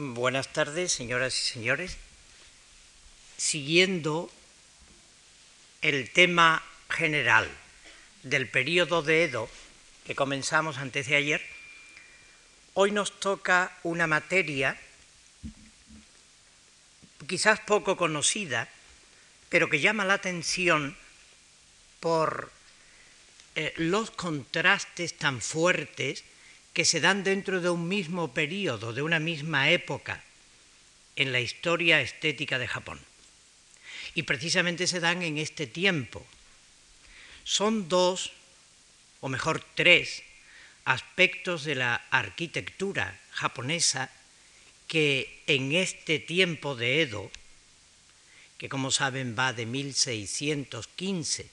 Buenas tardes, señoras y señores. Siguiendo el tema general del periodo de Edo que comenzamos antes de ayer, hoy nos toca una materia quizás poco conocida, pero que llama la atención por eh, los contrastes tan fuertes que se dan dentro de un mismo periodo, de una misma época en la historia estética de Japón. Y precisamente se dan en este tiempo. Son dos, o mejor tres, aspectos de la arquitectura japonesa que en este tiempo de Edo, que como saben va de 1615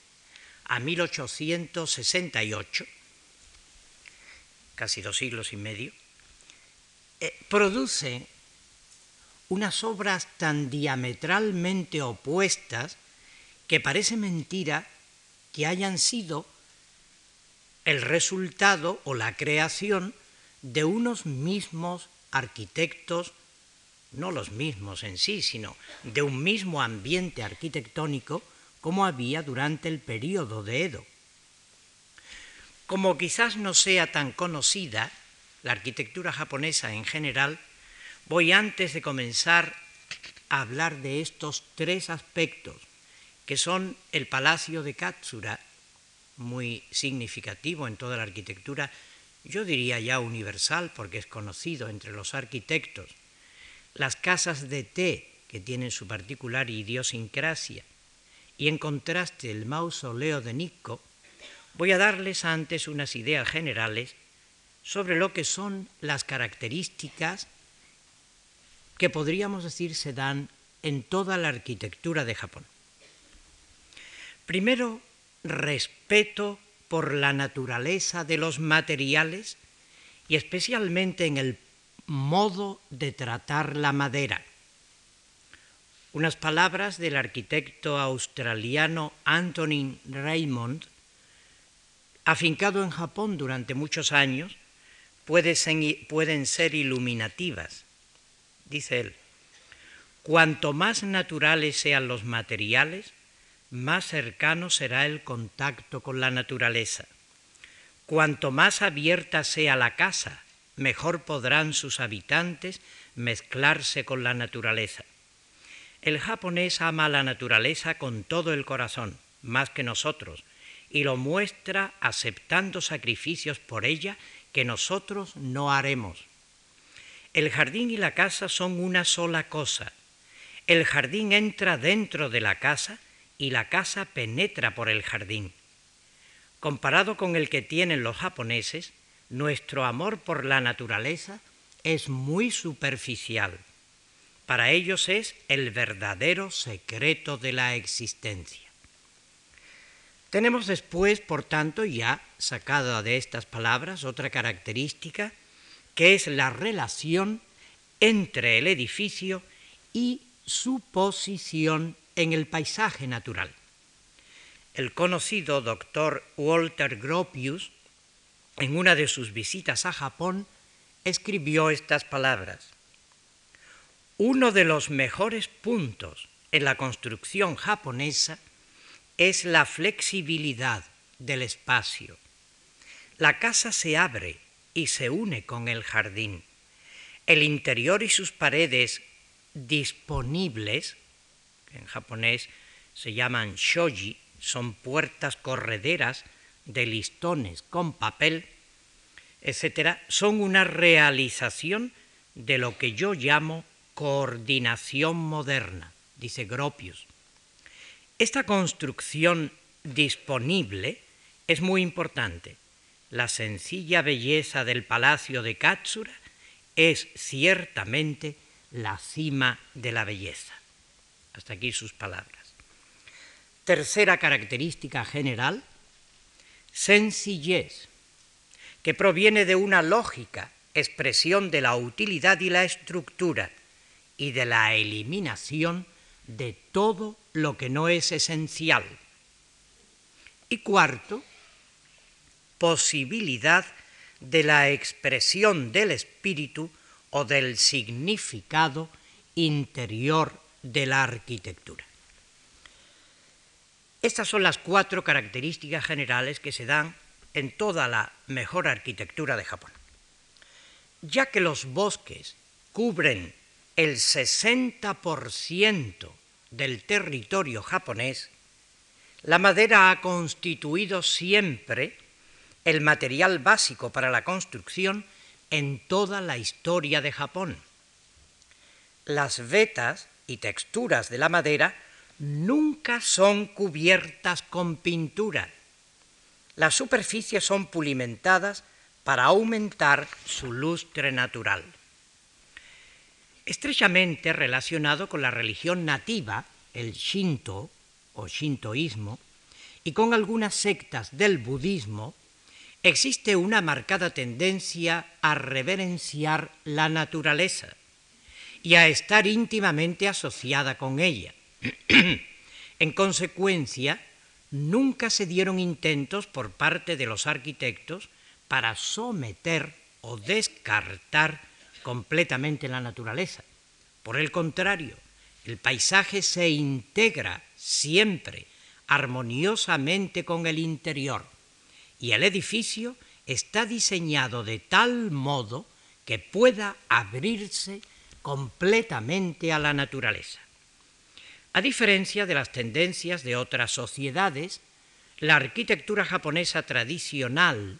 a 1868, casi dos siglos y medio, eh, produce unas obras tan diametralmente opuestas que parece mentira que hayan sido el resultado o la creación de unos mismos arquitectos, no los mismos en sí, sino de un mismo ambiente arquitectónico como había durante el período de Edo. Como quizás no sea tan conocida la arquitectura japonesa en general, voy antes de comenzar a hablar de estos tres aspectos, que son el Palacio de Katsura, muy significativo en toda la arquitectura, yo diría ya universal porque es conocido entre los arquitectos, las casas de té, que tienen su particular idiosincrasia, y en contraste el mausoleo de Nikko, voy a darles antes unas ideas generales sobre lo que son las características que podríamos decir se dan en toda la arquitectura de Japón. Primero, respeto por la naturaleza de los materiales y especialmente en el modo de tratar la madera. Unas palabras del arquitecto australiano Anthony Raymond afincado en Japón durante muchos años, pueden ser iluminativas. Dice él, cuanto más naturales sean los materiales, más cercano será el contacto con la naturaleza. Cuanto más abierta sea la casa, mejor podrán sus habitantes mezclarse con la naturaleza. El japonés ama la naturaleza con todo el corazón, más que nosotros, y lo muestra aceptando sacrificios por ella que nosotros no haremos. El jardín y la casa son una sola cosa. El jardín entra dentro de la casa y la casa penetra por el jardín. Comparado con el que tienen los japoneses, nuestro amor por la naturaleza es muy superficial. Para ellos es el verdadero secreto de la existencia. Tenemos después, por tanto, ya sacada de estas palabras, otra característica, que es la relación entre el edificio y su posición en el paisaje natural. El conocido doctor Walter Gropius, en una de sus visitas a Japón, escribió estas palabras. Uno de los mejores puntos en la construcción japonesa es la flexibilidad del espacio. La casa se abre y se une con el jardín. El interior y sus paredes disponibles, en japonés se llaman shoji, son puertas correderas de listones con papel, etcétera, son una realización de lo que yo llamo coordinación moderna, dice Gropius. Esta construcción disponible es muy importante. La sencilla belleza del palacio de Katsura es ciertamente la cima de la belleza. Hasta aquí sus palabras. Tercera característica general, sencillez, que proviene de una lógica expresión de la utilidad y la estructura y de la eliminación de todo lo que no es esencial. Y cuarto, posibilidad de la expresión del espíritu o del significado interior de la arquitectura. Estas son las cuatro características generales que se dan en toda la mejor arquitectura de Japón. Ya que los bosques cubren el 60% del territorio japonés, la madera ha constituido siempre el material básico para la construcción en toda la historia de Japón. Las vetas y texturas de la madera nunca son cubiertas con pintura. Las superficies son pulimentadas para aumentar su lustre natural. Estrechamente relacionado con la religión nativa, el Shinto o Shintoísmo, y con algunas sectas del budismo, existe una marcada tendencia a reverenciar la naturaleza y a estar íntimamente asociada con ella. en consecuencia, nunca se dieron intentos por parte de los arquitectos para someter o descartar completamente la naturaleza. Por el contrario, el paisaje se integra siempre armoniosamente con el interior y el edificio está diseñado de tal modo que pueda abrirse completamente a la naturaleza. A diferencia de las tendencias de otras sociedades, la arquitectura japonesa tradicional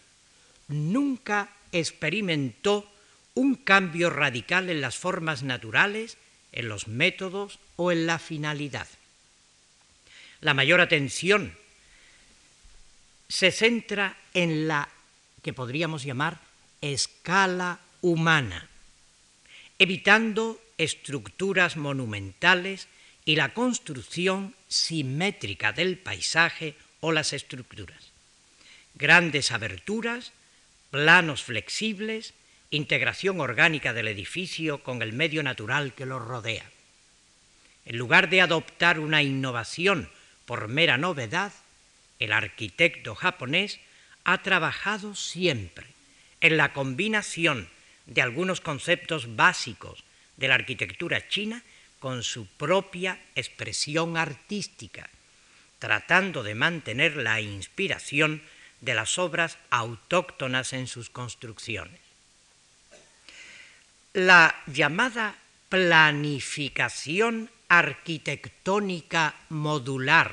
nunca experimentó un cambio radical en las formas naturales, en los métodos o en la finalidad. La mayor atención se centra en la que podríamos llamar escala humana, evitando estructuras monumentales y la construcción simétrica del paisaje o las estructuras. Grandes aberturas, planos flexibles, integración orgánica del edificio con el medio natural que lo rodea. En lugar de adoptar una innovación por mera novedad, el arquitecto japonés ha trabajado siempre en la combinación de algunos conceptos básicos de la arquitectura china con su propia expresión artística, tratando de mantener la inspiración de las obras autóctonas en sus construcciones. La llamada planificación arquitectónica modular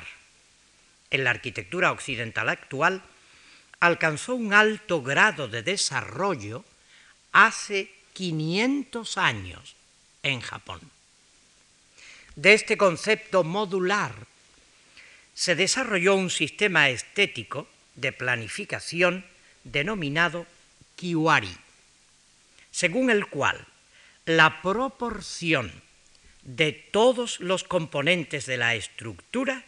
en la arquitectura occidental actual alcanzó un alto grado de desarrollo hace 500 años en Japón. De este concepto modular se desarrolló un sistema estético de planificación denominado kiwari, según el cual la proporción de todos los componentes de la estructura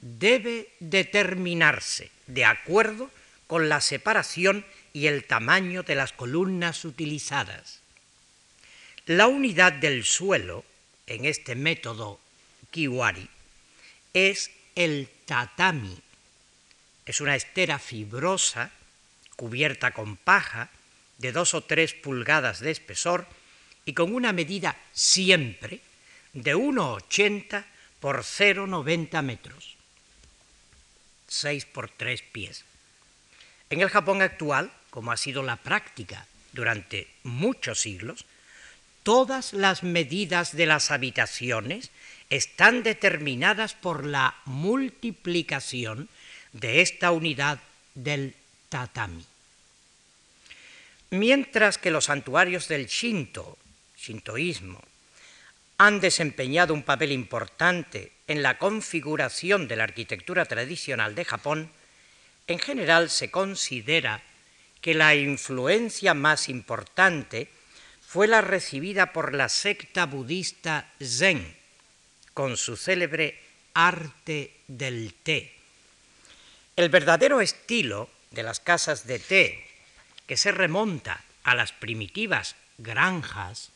debe determinarse de acuerdo con la separación y el tamaño de las columnas utilizadas. La unidad del suelo en este método kiwari es el tatami. Es una estera fibrosa cubierta con paja de dos o tres pulgadas de espesor y con una medida siempre de 1,80 por 0,90 metros, 6 por 3 pies. En el Japón actual, como ha sido la práctica durante muchos siglos, todas las medidas de las habitaciones están determinadas por la multiplicación de esta unidad del tatami. Mientras que los santuarios del Shinto sintoísmo, han desempeñado un papel importante en la configuración de la arquitectura tradicional de Japón, en general se considera que la influencia más importante fue la recibida por la secta budista Zen, con su célebre arte del té. El verdadero estilo de las casas de té, que se remonta a las primitivas granjas,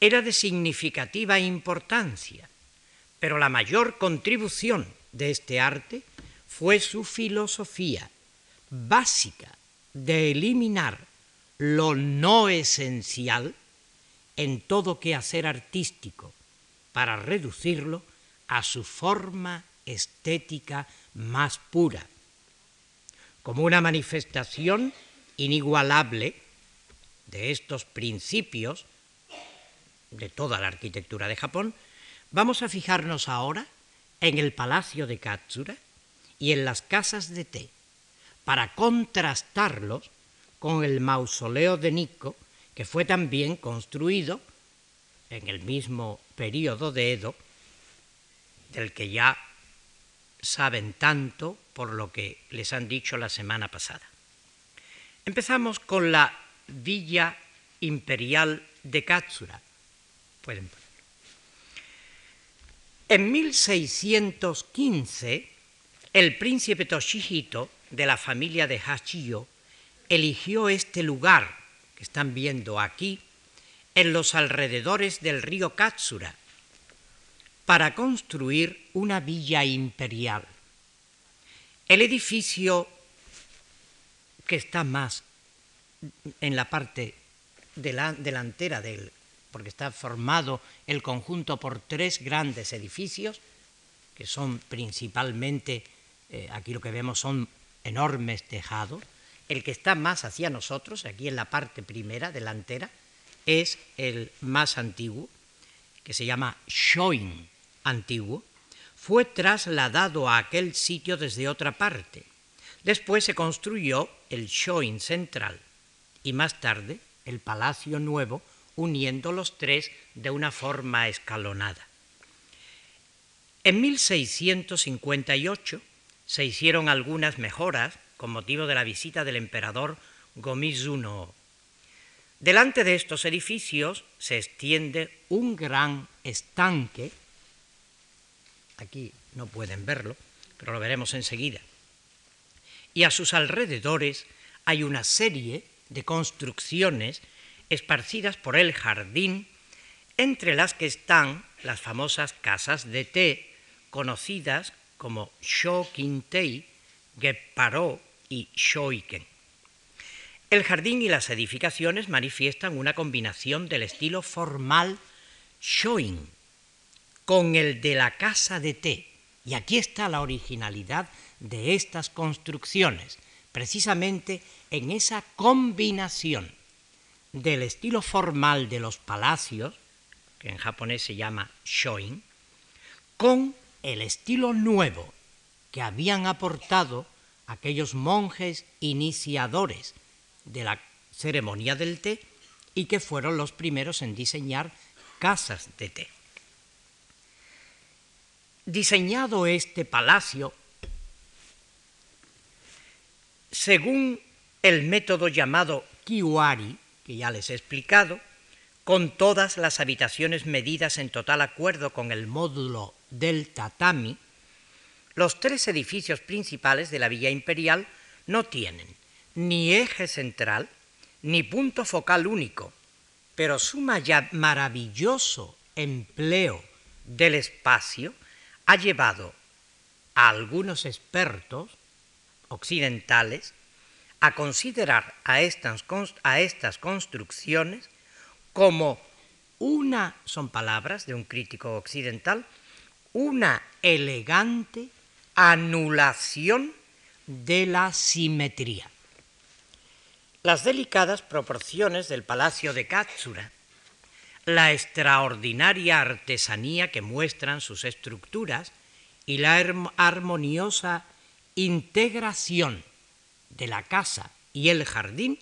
era de significativa importancia, pero la mayor contribución de este arte fue su filosofía básica de eliminar lo no esencial en todo quehacer artístico para reducirlo a su forma estética más pura, como una manifestación inigualable de estos principios de toda la arquitectura de Japón, vamos a fijarnos ahora en el palacio de Katsura y en las casas de té, para contrastarlos con el mausoleo de Nikko, que fue también construido en el mismo periodo de Edo, del que ya saben tanto por lo que les han dicho la semana pasada. Empezamos con la Villa Imperial de Katsura. En 1615, el príncipe Toshihito de la familia de Hachiyo eligió este lugar que están viendo aquí en los alrededores del río Katsura para construir una villa imperial. El edificio que está más en la parte delantera del, porque está formado el conjunto por tres grandes edificios, que son principalmente, eh, aquí lo que vemos son enormes tejados, el que está más hacia nosotros, aquí en la parte primera, delantera, es el más antiguo, que se llama Shoin antiguo, fue trasladado a aquel sitio desde otra parte. Después se construyó el Shoin central y más tarde el Palacio Nuevo, uniendo los tres de una forma escalonada. En 1658 se hicieron algunas mejoras con motivo de la visita del emperador Gomizuno. Delante de estos edificios se extiende un gran estanque, aquí no pueden verlo, pero lo veremos enseguida, y a sus alrededores hay una serie de construcciones esparcidas por el jardín, entre las que están las famosas casas de té, conocidas como Shokintei, Gepparo y Shoiken. El jardín y las edificaciones manifiestan una combinación del estilo formal Shoin con el de la casa de té. Y aquí está la originalidad de estas construcciones, precisamente en esa combinación del estilo formal de los palacios, que en japonés se llama shoin, con el estilo nuevo que habían aportado aquellos monjes iniciadores de la ceremonia del té y que fueron los primeros en diseñar casas de té. Diseñado este palacio, según el método llamado Kiwari, que ya les he explicado, con todas las habitaciones medidas en total acuerdo con el módulo del tatami, los tres edificios principales de la Villa Imperial no tienen ni eje central ni punto focal único, pero su maravilloso empleo del espacio ha llevado a algunos expertos occidentales a considerar a estas, a estas construcciones como una, son palabras de un crítico occidental, una elegante anulación de la simetría. Las delicadas proporciones del palacio de Katsura, la extraordinaria artesanía que muestran sus estructuras y la armoniosa integración de la casa y el jardín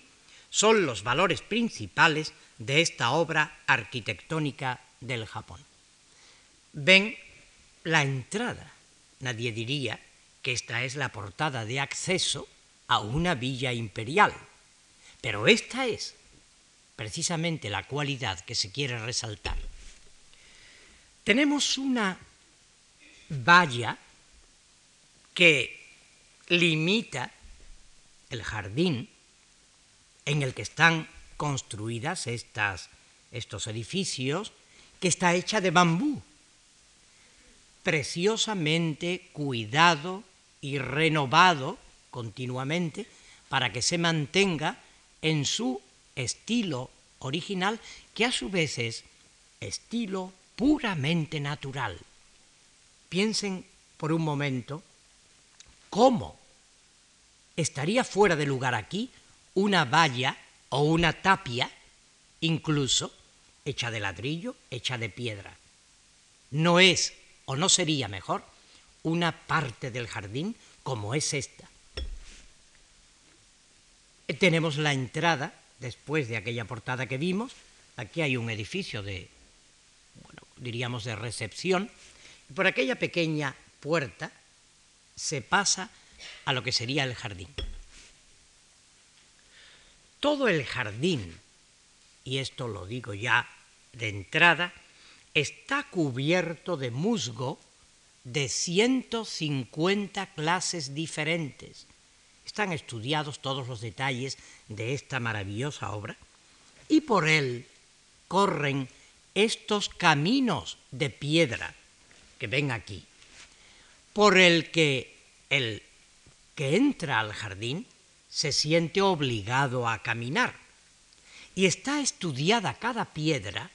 son los valores principales de esta obra arquitectónica del Japón. Ven la entrada. Nadie diría que esta es la portada de acceso a una villa imperial, pero esta es precisamente la cualidad que se quiere resaltar. Tenemos una valla que limita el jardín en el que están construidas estas, estos edificios, que está hecha de bambú, preciosamente cuidado y renovado continuamente para que se mantenga en su estilo original que a su vez es estilo puramente natural. Piensen por un momento cómo estaría fuera de lugar aquí una valla o una tapia, incluso hecha de ladrillo, hecha de piedra. No es, o no sería mejor, una parte del jardín como es esta. Tenemos la entrada, después de aquella portada que vimos, aquí hay un edificio de, bueno, diríamos de recepción, por aquella pequeña puerta se pasa a lo que sería el jardín. Todo el jardín, y esto lo digo ya de entrada, está cubierto de musgo de 150 clases diferentes. Están estudiados todos los detalles de esta maravillosa obra y por él corren estos caminos de piedra que ven aquí, por el que el que entra al jardín se siente obligado a caminar. Y está estudiada cada piedra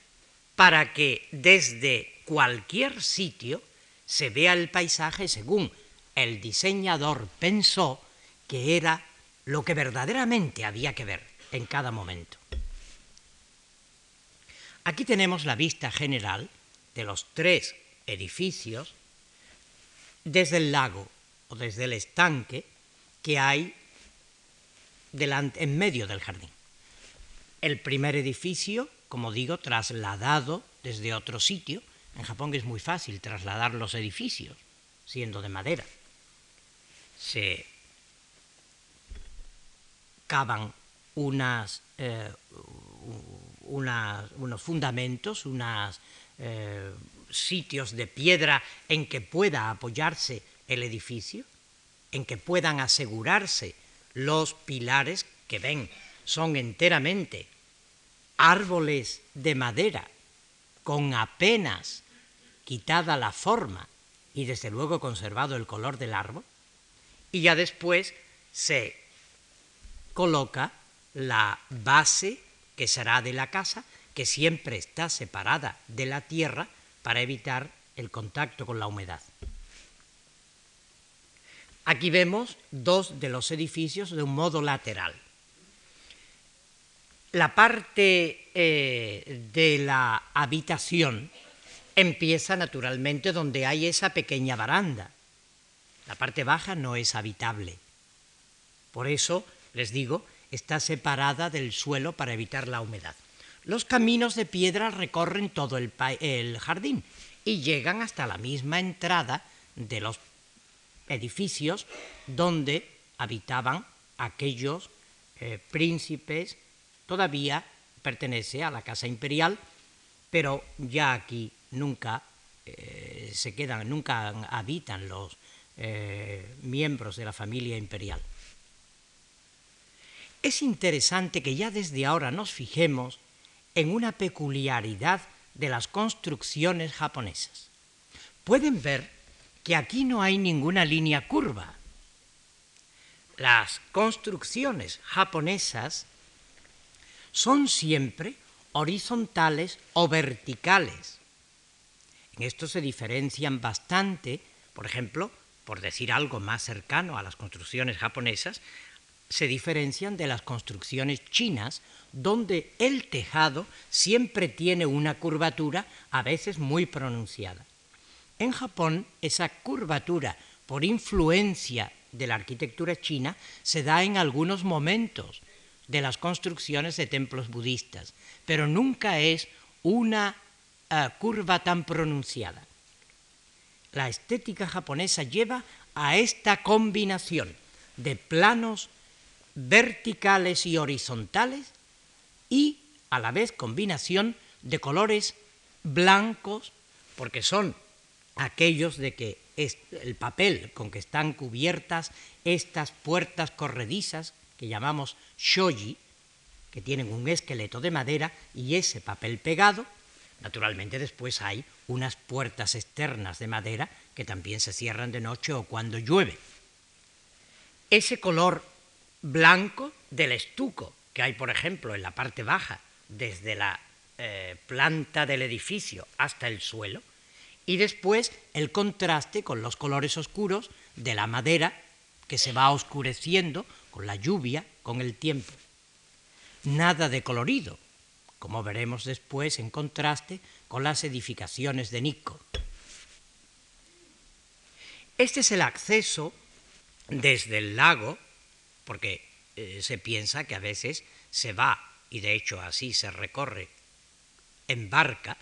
para que desde cualquier sitio se vea el paisaje según el diseñador pensó que era lo que verdaderamente había que ver en cada momento. Aquí tenemos la vista general de los tres edificios desde el lago o desde el estanque que hay delante, en medio del jardín. El primer edificio, como digo, trasladado desde otro sitio. En Japón es muy fácil trasladar los edificios, siendo de madera. Se cavan eh, unos fundamentos, unos eh, sitios de piedra en que pueda apoyarse el edificio, en que puedan asegurarse los pilares que ven son enteramente árboles de madera con apenas quitada la forma y desde luego conservado el color del árbol, y ya después se coloca la base que será de la casa, que siempre está separada de la tierra para evitar el contacto con la humedad. Aquí vemos dos de los edificios de un modo lateral. La parte eh, de la habitación empieza naturalmente donde hay esa pequeña baranda. La parte baja no es habitable. Por eso, les digo, está separada del suelo para evitar la humedad. Los caminos de piedra recorren todo el, el jardín y llegan hasta la misma entrada de los edificios donde habitaban aquellos eh, príncipes, todavía pertenece a la casa imperial, pero ya aquí nunca eh, se quedan, nunca habitan los eh, miembros de la familia imperial. Es interesante que ya desde ahora nos fijemos en una peculiaridad de las construcciones japonesas. Pueden ver que aquí no hay ninguna línea curva. Las construcciones japonesas son siempre horizontales o verticales. En esto se diferencian bastante, por ejemplo, por decir algo más cercano a las construcciones japonesas, se diferencian de las construcciones chinas, donde el tejado siempre tiene una curvatura, a veces muy pronunciada. En Japón, esa curvatura por influencia de la arquitectura china se da en algunos momentos de las construcciones de templos budistas, pero nunca es una eh, curva tan pronunciada. La estética japonesa lleva a esta combinación de planos verticales y horizontales y a la vez combinación de colores blancos, porque son aquellos de que el papel con que están cubiertas estas puertas corredizas que llamamos shoji, que tienen un esqueleto de madera y ese papel pegado, naturalmente después hay unas puertas externas de madera que también se cierran de noche o cuando llueve. Ese color blanco del estuco que hay, por ejemplo, en la parte baja desde la eh, planta del edificio hasta el suelo, y después el contraste con los colores oscuros de la madera que se va oscureciendo con la lluvia, con el tiempo. Nada de colorido, como veremos después en contraste con las edificaciones de Nico. Este es el acceso desde el lago, porque eh, se piensa que a veces se va, y de hecho así se recorre en barca,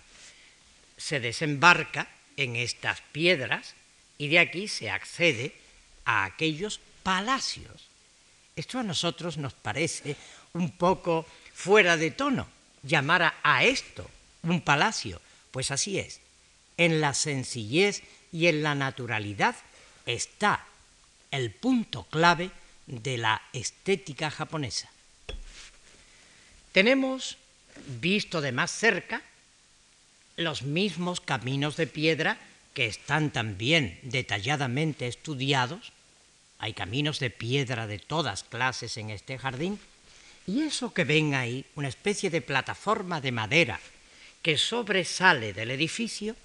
se desembarca en estas piedras y de aquí se accede a aquellos palacios. Esto a nosotros nos parece un poco fuera de tono, llamar a esto un palacio. Pues así es. En la sencillez y en la naturalidad está el punto clave de la estética japonesa. Tenemos visto de más cerca los mismos caminos de piedra que están también detalladamente estudiados. Hay caminos de piedra de todas clases en este jardín. Y eso que ven ahí, una especie de plataforma de madera que sobresale del edificio,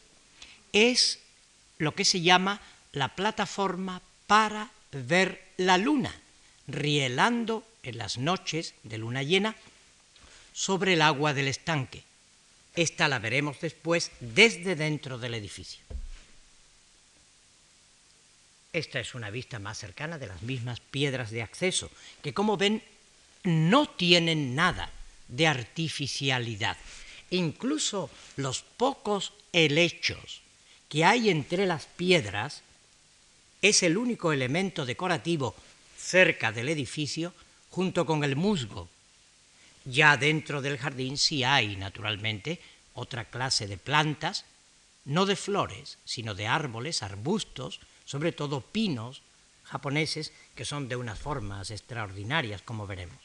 es lo que se llama la plataforma para ver la luna, rielando en las noches de luna llena sobre el agua del estanque. Esta la veremos después desde dentro del edificio. Esta es una vista más cercana de las mismas piedras de acceso, que como ven no tienen nada de artificialidad. Incluso los pocos helechos que hay entre las piedras es el único elemento decorativo cerca del edificio junto con el musgo. Ya dentro del jardín sí hay, naturalmente, otra clase de plantas, no de flores, sino de árboles, arbustos, sobre todo pinos japoneses, que son de unas formas extraordinarias, como veremos.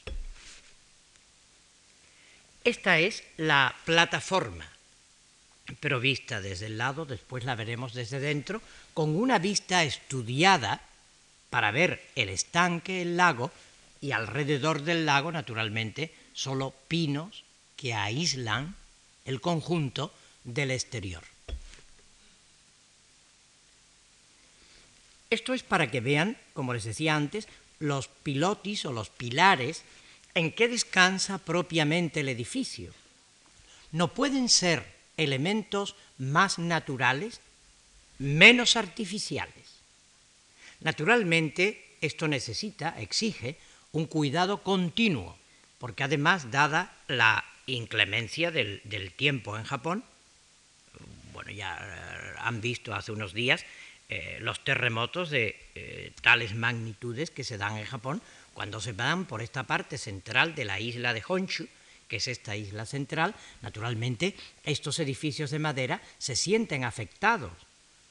Esta es la plataforma, pero vista desde el lado, después la veremos desde dentro, con una vista estudiada para ver el estanque, el lago, y alrededor del lago, naturalmente, solo pinos que aíslan el conjunto del exterior. Esto es para que vean, como les decía antes, los pilotis o los pilares en que descansa propiamente el edificio. No pueden ser elementos más naturales, menos artificiales. Naturalmente, esto necesita, exige, un cuidado continuo, porque además, dada la inclemencia del, tiempo en Japón, bueno, ya eh, han visto hace unos días eh, los terremotos de eh, tales magnitudes que se dan en Japón cuando se van por esta parte central de la isla de Honshu, que es esta isla central, naturalmente estos edificios de madera se sienten afectados.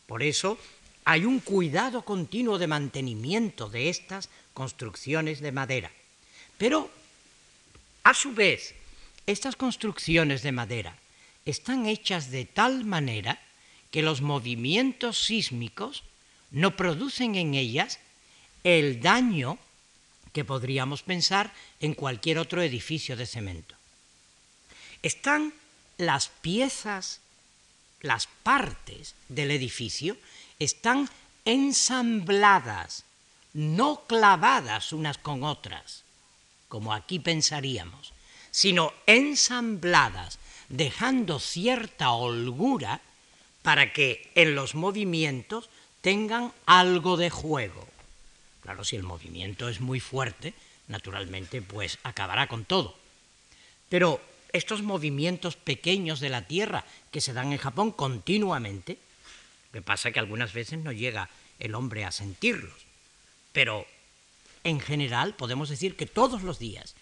Por eso hay un cuidado continuo de mantenimiento de estas construcciones de madera. Pero, a su vez, estas construcciones de madera están hechas de tal manera que los movimientos sísmicos no producen en ellas el daño que podríamos pensar en cualquier otro edificio de cemento. Están las piezas, las partes del edificio, están ensambladas, no clavadas unas con otras, como aquí pensaríamos, sino ensambladas, dejando cierta holgura para que en los movimientos tengan algo de juego. Claro, si el movimiento es muy fuerte, naturalmente, pues acabará con todo. Pero estos movimientos pequeños de la Tierra que se dan en Japón continuamente, me pasa que algunas veces no llega el hombre a sentirlos, pero en general podemos decir que todos los días,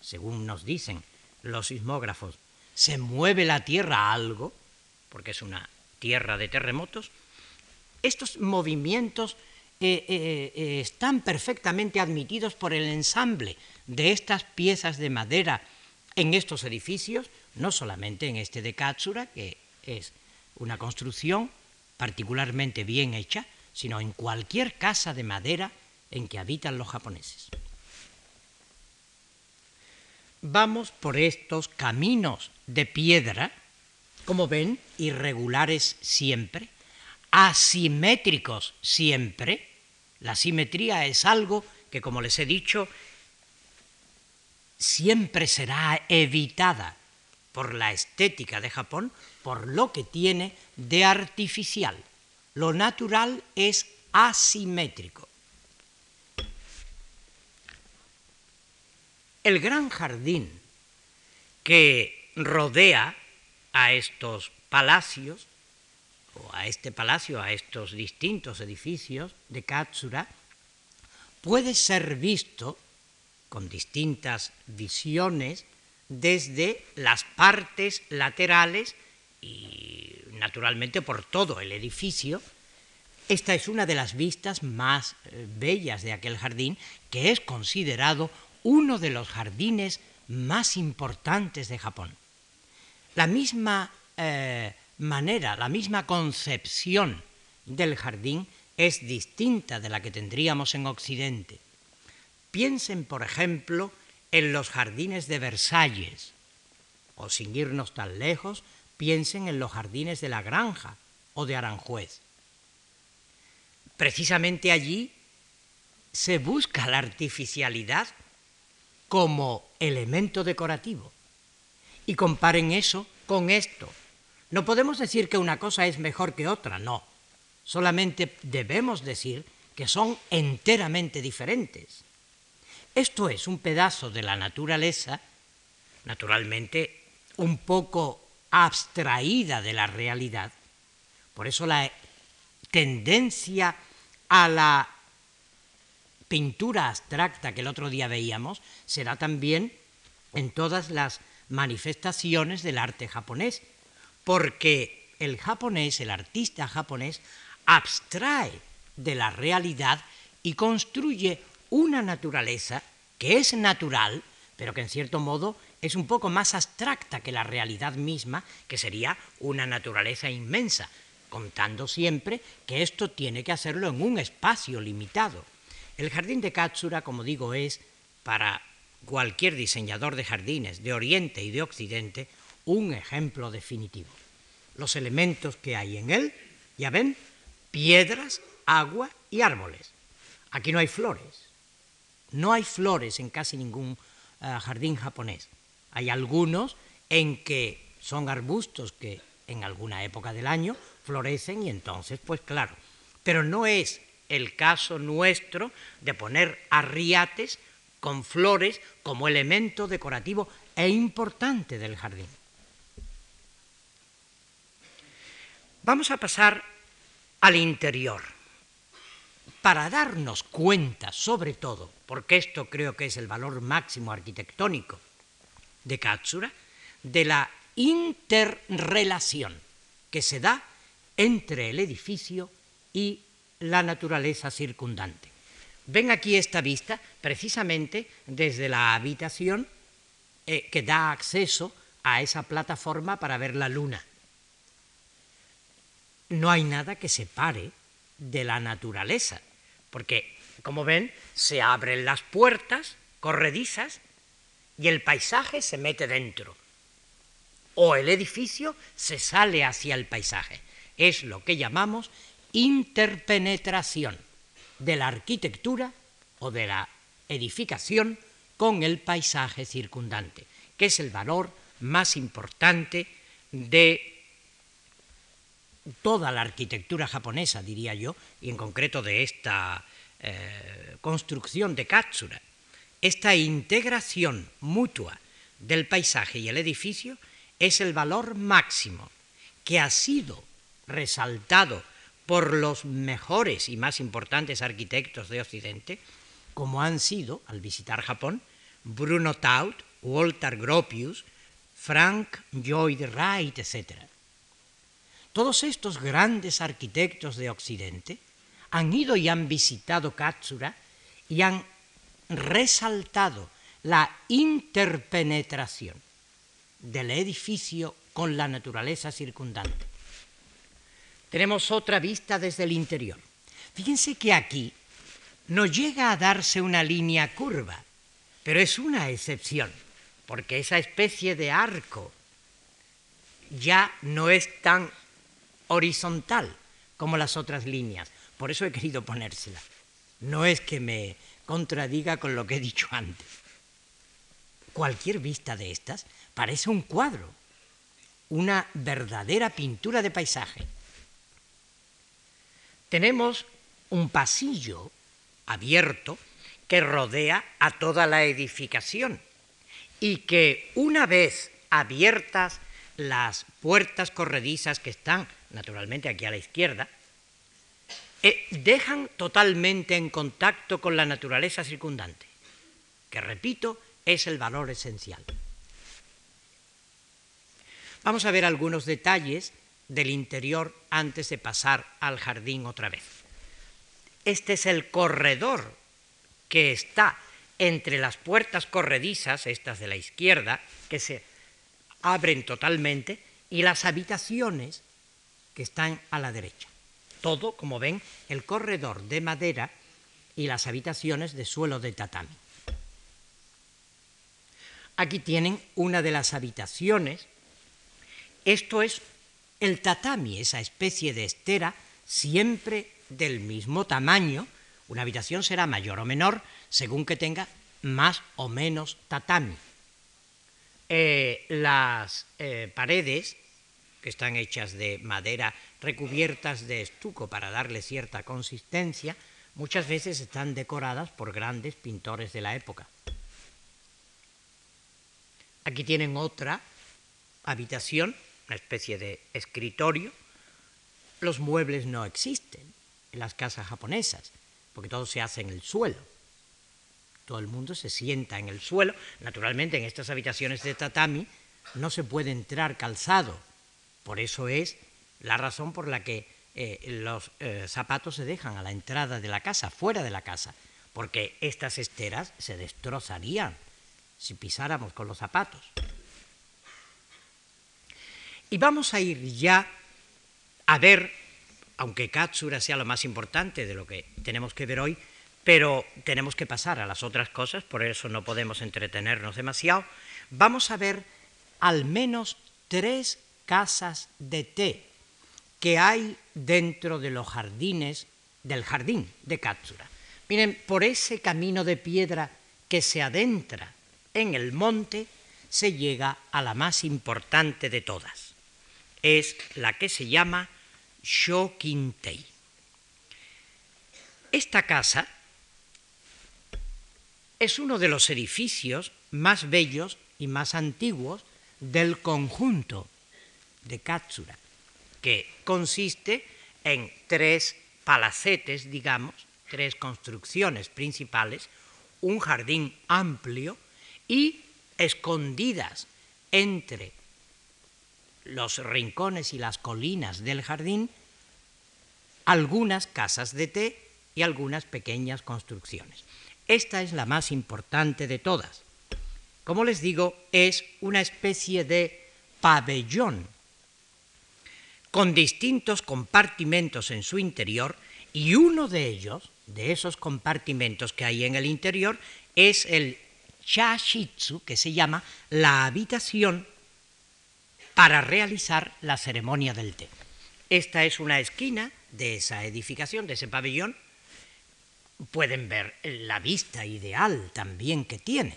según nos dicen los sismógrafos, se mueve la Tierra algo, porque es una tierra de terremotos, estos movimientos eh, eh, eh, están perfectamente admitidos por el ensamble de estas piezas de madera en estos edificios, no solamente en este de Katsura, que es una construcción particularmente bien hecha, sino en cualquier casa de madera en que habitan los japoneses. vamos por estos caminos de piedra, como ven, irregulares siempre, asimétricos siempre. La simetría es algo que, como les he dicho, siempre será evitada por la estética de Japón, por lo que tiene de artificial. Lo natural es asimétrico. El gran jardín que rodea a estos palacios, o a este palacio, a estos distintos edificios de Katsura, puede ser visto con distintas visiones desde las partes laterales y naturalmente por todo el edificio. Esta es una de las vistas más eh, bellas de aquel jardín, que es considerado uno de los jardines más importantes de Japón. La misma eh, manera, la misma concepción del jardín es distinta de la que tendríamos en Occidente. Piensen, por ejemplo, en los jardines de Versalles, o sin irnos tan lejos, piensen en los jardines de la Granja o de Aranjuez. Precisamente allí se busca la artificialidad como elemento decorativo. Y comparen eso con esto. No podemos decir que una cosa es mejor que otra, no. Solamente debemos decir que son enteramente diferentes. Esto es un pedazo de la naturaleza, naturalmente un poco abstraída de la realidad. Por eso la tendencia a la pintura abstracta que el otro día veíamos será también en todas las manifestaciones del arte japonés, porque el japonés, el artista japonés, abstrae de la realidad y construye una naturaleza que es natural, pero que en cierto modo es un poco más abstracta que la realidad misma, que sería una naturaleza inmensa, contando siempre que esto tiene que hacerlo en un espacio limitado. El jardín de Katsura, como digo, es para cualquier diseñador de jardines de Oriente y de Occidente un ejemplo definitivo. Los elementos que hay en él, ya ven, piedras, agua y árboles. Aquí no hay flores, no hay flores en casi ningún eh, jardín japonés. Hay algunos en que son arbustos que en alguna época del año florecen y entonces, pues claro. Pero no es el caso nuestro de poner arriates con flores como elemento decorativo e importante del jardín. Vamos a pasar al interior para darnos cuenta, sobre todo, porque esto creo que es el valor máximo arquitectónico de Katsura, de la interrelación que se da entre el edificio y la naturaleza circundante. Ven aquí esta vista precisamente desde la habitación eh, que da acceso a esa plataforma para ver la luna. No hay nada que separe de la naturaleza porque, como ven, se abren las puertas corredizas y el paisaje se mete dentro. O el edificio se sale hacia el paisaje. Es lo que llamamos interpenetración de la arquitectura o de la edificación con el paisaje circundante, que es el valor más importante de toda la arquitectura japonesa, diría yo, y en concreto de esta eh, construcción de Katsura, esta integración mutua del paisaje y el edificio es el valor máximo que ha sido resaltado por los mejores y más importantes arquitectos de Occidente, como han sido, al visitar Japón, Bruno Taut, Walter Gropius, Frank Lloyd Wright, etc. Todos estos grandes arquitectos de Occidente han ido y han visitado Katsura y han resaltado la interpenetración del edificio con la naturaleza circundante. Tenemos otra vista desde el interior. Fíjense que aquí no llega a darse una línea curva, pero es una excepción. porque esa especie de arco ya no es tan horizontal como las otras líneas. Por eso he querido ponérsela. No es que me contradiga con lo que he dicho antes. Cualquier vista de estas parece un cuadro, una verdadera pintura de paisaje. Tenemos un pasillo abierto que rodea a toda la edificación y que una vez abiertas las puertas corredizas que están naturalmente aquí a la izquierda, eh, dejan totalmente en contacto con la naturaleza circundante, que repito, es el valor esencial. Vamos a ver algunos detalles del interior antes de pasar al jardín otra vez. Este es el corredor que está entre las puertas corredizas, estas de la izquierda, que se abren totalmente, y las habitaciones que están a la derecha. Todo, como ven, el corredor de madera y las habitaciones de suelo de tatami. Aquí tienen una de las habitaciones. Esto es el tatami, esa especie de estera, siempre del mismo tamaño. Una habitación será mayor o menor según que tenga más o menos tatami. Eh, las eh, paredes, que están hechas de madera recubiertas de estuco para darle cierta consistencia, muchas veces están decoradas por grandes pintores de la época. Aquí tienen otra habitación, una especie de escritorio. Los muebles no existen en las casas japonesas, porque todo se hace en el suelo. Todo el mundo se sienta en el suelo. Naturalmente, en estas habitaciones de tatami no se puede entrar calzado. Por eso es la razón por la que eh, los eh, zapatos se dejan a la entrada de la casa, fuera de la casa, porque estas esteras se destrozarían si pisáramos con los zapatos. Y vamos a ir ya a ver, aunque Katsura sea lo más importante de lo que tenemos que ver hoy, pero tenemos que pasar a las otras cosas, por eso no podemos entretenernos demasiado, vamos a ver al menos tres casas de té que hay dentro de los jardines del jardín de Katsura. Miren, por ese camino de piedra que se adentra en el monte, se llega a la más importante de todas. Es la que se llama Shokintei. Esta casa es uno de los edificios más bellos y más antiguos del conjunto de Katsura, que consiste en tres palacetes, digamos, tres construcciones principales, un jardín amplio y escondidas entre los rincones y las colinas del jardín, algunas casas de té y algunas pequeñas construcciones. Esta es la más importante de todas. Como les digo, es una especie de pabellón con distintos compartimentos en su interior y uno de ellos, de esos compartimentos que hay en el interior, es el chashitsu, que se llama la habitación para realizar la ceremonia del té. Esta es una esquina de esa edificación, de ese pabellón, pueden ver la vista ideal también que tiene,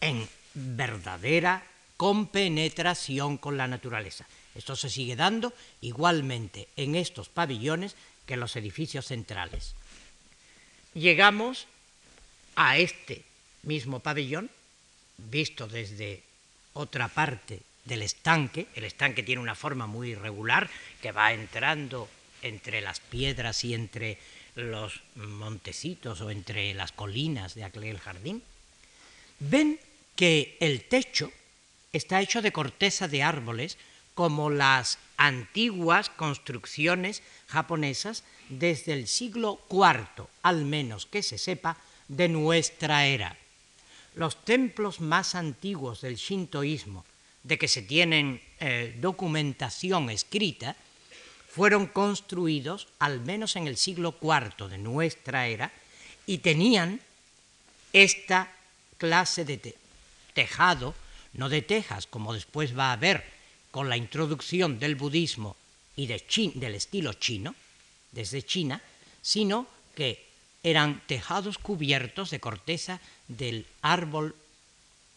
en verdadera compenetración con la naturaleza. Esto se sigue dando igualmente en estos pabellones que en los edificios centrales. Llegamos a este mismo pabellón, visto desde otra parte del estanque. El estanque tiene una forma muy irregular que va entrando entre las piedras y entre los montecitos o entre las colinas de aquel jardín, ven que el techo está hecho de corteza de árboles como las antiguas construcciones japonesas desde el siglo IV, al menos que se sepa, de nuestra era. Los templos más antiguos del shintoísmo, de que se tienen eh, documentación escrita, fueron construidos al menos en el siglo IV de nuestra era y tenían esta clase de tejado, no de tejas, como después va a ver con la introducción del budismo y del estilo chino, desde China, sino que eran tejados cubiertos de corteza del árbol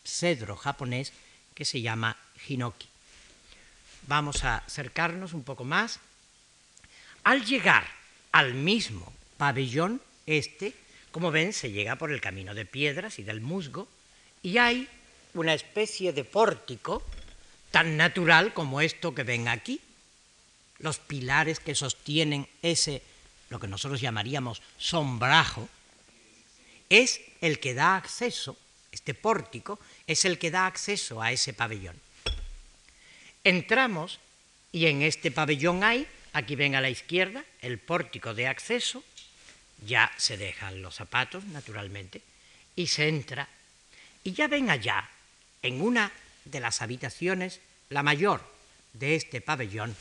cedro japonés que se llama hinoki. Vamos a acercarnos un poco más. Al llegar al mismo pabellón, este, como ven, se llega por el camino de piedras y del musgo, y hay una especie de pórtico tan natural como esto que ven aquí. Los pilares que sostienen ese, lo que nosotros llamaríamos sombrajo, es el que da acceso, este pórtico, es el que da acceso a ese pabellón. Entramos y en este pabellón hay, aquí ven a la izquierda, el pórtico de acceso, ya se dejan los zapatos, naturalmente, y se entra. Y ya ven allá, en una de las habitaciones, la mayor de este pabellón,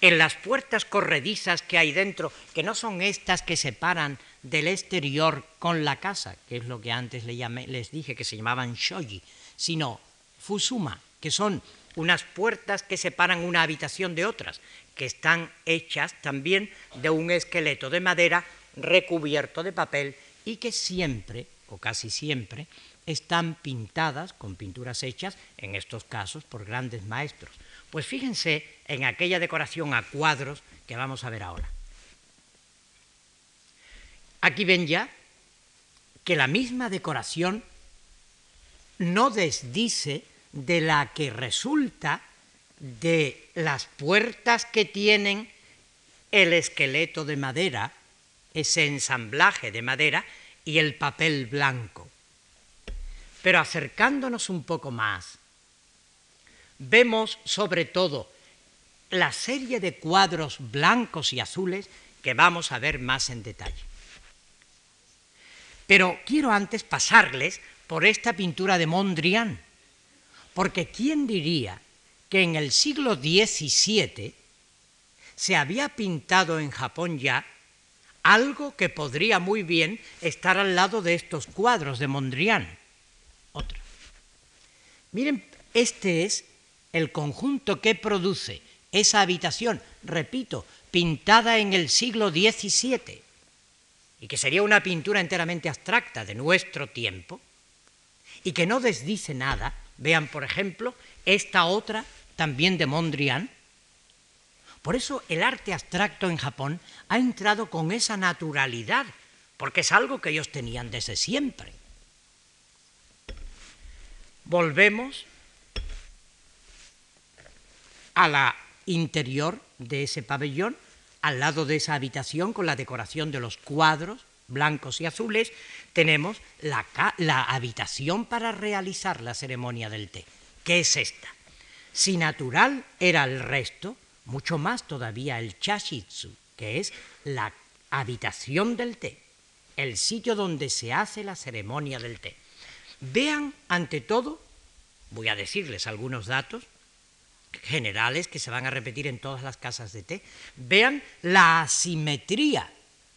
en las puertas corredizas que hay dentro, que no son estas que separan del exterior con la casa, que es lo que antes les dije que se llamaban shoji, sino fusuma, que son unas puertas que separan una habitación de otras, que están hechas también de un esqueleto de madera recubierto de papel y que siempre, o casi siempre, están pintadas con pinturas hechas, en estos casos, por grandes maestros. Pues fíjense en aquella decoración a cuadros que vamos a ver ahora. Aquí ven ya que la misma decoración no desdice de la que resulta de las puertas que tienen el esqueleto de madera, ese ensamblaje de madera y el papel blanco. Pero acercándonos un poco más, vemos sobre todo la serie de cuadros blancos y azules que vamos a ver más en detalle. Pero quiero antes pasarles por esta pintura de Mondrian, porque ¿quién diría que en el siglo XVII se había pintado en Japón ya algo que podría muy bien estar al lado de estos cuadros de Mondrian? Otro. Miren, este es el conjunto que produce esa habitación, repito, pintada en el siglo XVII, y que sería una pintura enteramente abstracta de nuestro tiempo, y que no desdice nada, vean por ejemplo esta otra también de Mondrian, por eso el arte abstracto en Japón ha entrado con esa naturalidad, porque es algo que ellos tenían desde siempre. Volvemos a la interior de ese pabellón, al lado de esa habitación con la decoración de los cuadros blancos y azules, tenemos la, la, habitación para realizar la ceremonia del té, que es esta. Si natural era el resto, mucho más todavía el chashitsu, que es la habitación del té, el sitio donde se hace la ceremonia del té. Vean, ante todo, voy a decirles algunos datos generales que se van a repetir en todas las casas de té. Vean la asimetría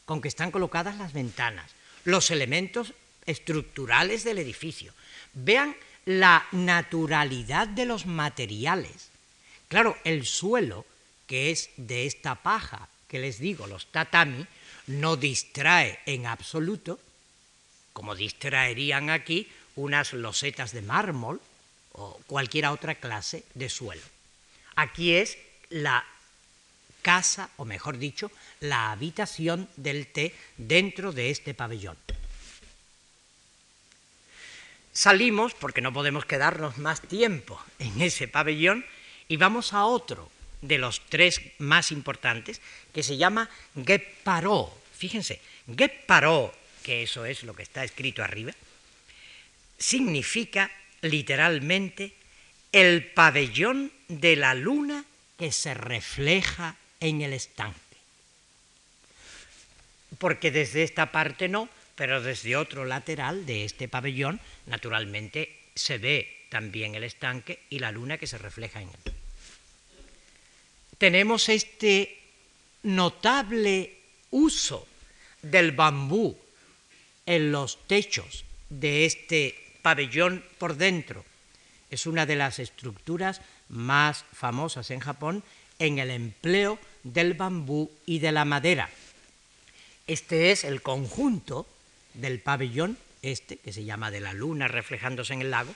con que están colocadas las ventanas, los elementos estructurales del edificio. Vean la naturalidad de los materiales. Claro, el suelo, que es de esta paja que les digo, los tatami, no distrae en absoluto, como distraerían aquí unas losetas de mármol o cualquier otra clase de suelo. Aquí es la casa, o mejor dicho, la habitación del té dentro de este pabellón. Salimos, porque no podemos quedarnos más tiempo en ese pabellón, y vamos a otro de los tres más importantes, que se llama Geparo. Fíjense, Geparo, que eso es lo que está escrito arriba, significa literalmente el pabellón de la luna que se refleja en el estanque. Porque desde esta parte no, pero desde otro lateral de este pabellón, naturalmente se ve también el estanque y la luna que se refleja en él. Tenemos este notable uso del bambú en los techos de este pabellón por dentro. Es una de las estructuras más famosas en Japón en el empleo del bambú y de la madera. Este es el conjunto del pabellón, este, que se llama de la luna reflejándose en el lago,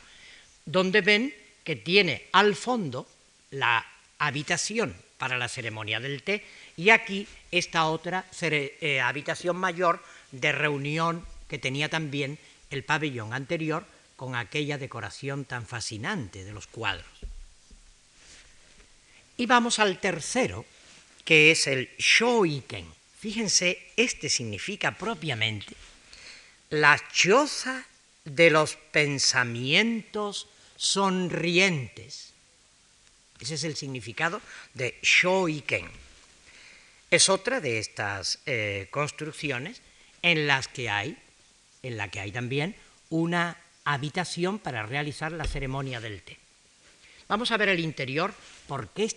donde ven que tiene al fondo la habitación para la ceremonia del té y aquí esta otra eh, habitación mayor de reunión que tenía también el pabellón anterior con aquella decoración tan fascinante de los cuadros. Y vamos al tercero, que es el shoiken. Fíjense, este significa propiamente la choza de los pensamientos sonrientes. Ese es el significado de shoiken. Es otra de estas eh, construcciones en las que hay, en la que hay también una habitación para realizar la ceremonia del té. Vamos a ver el interior porque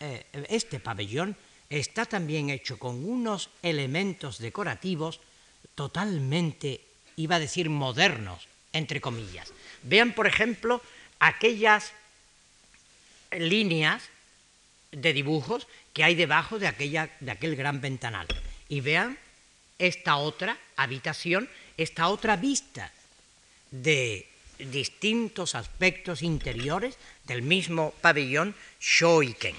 eh, este pabellón está también hecho con unos elementos decorativos totalmente, iba a decir, modernos, entre comillas. Vean, por ejemplo, aquellas líneas de dibujos que hay debajo de, aquella, de aquel gran ventanal. Y vean esta otra habitación, esta otra vista de distintos aspectos interiores del mismo pabellón Shoiken.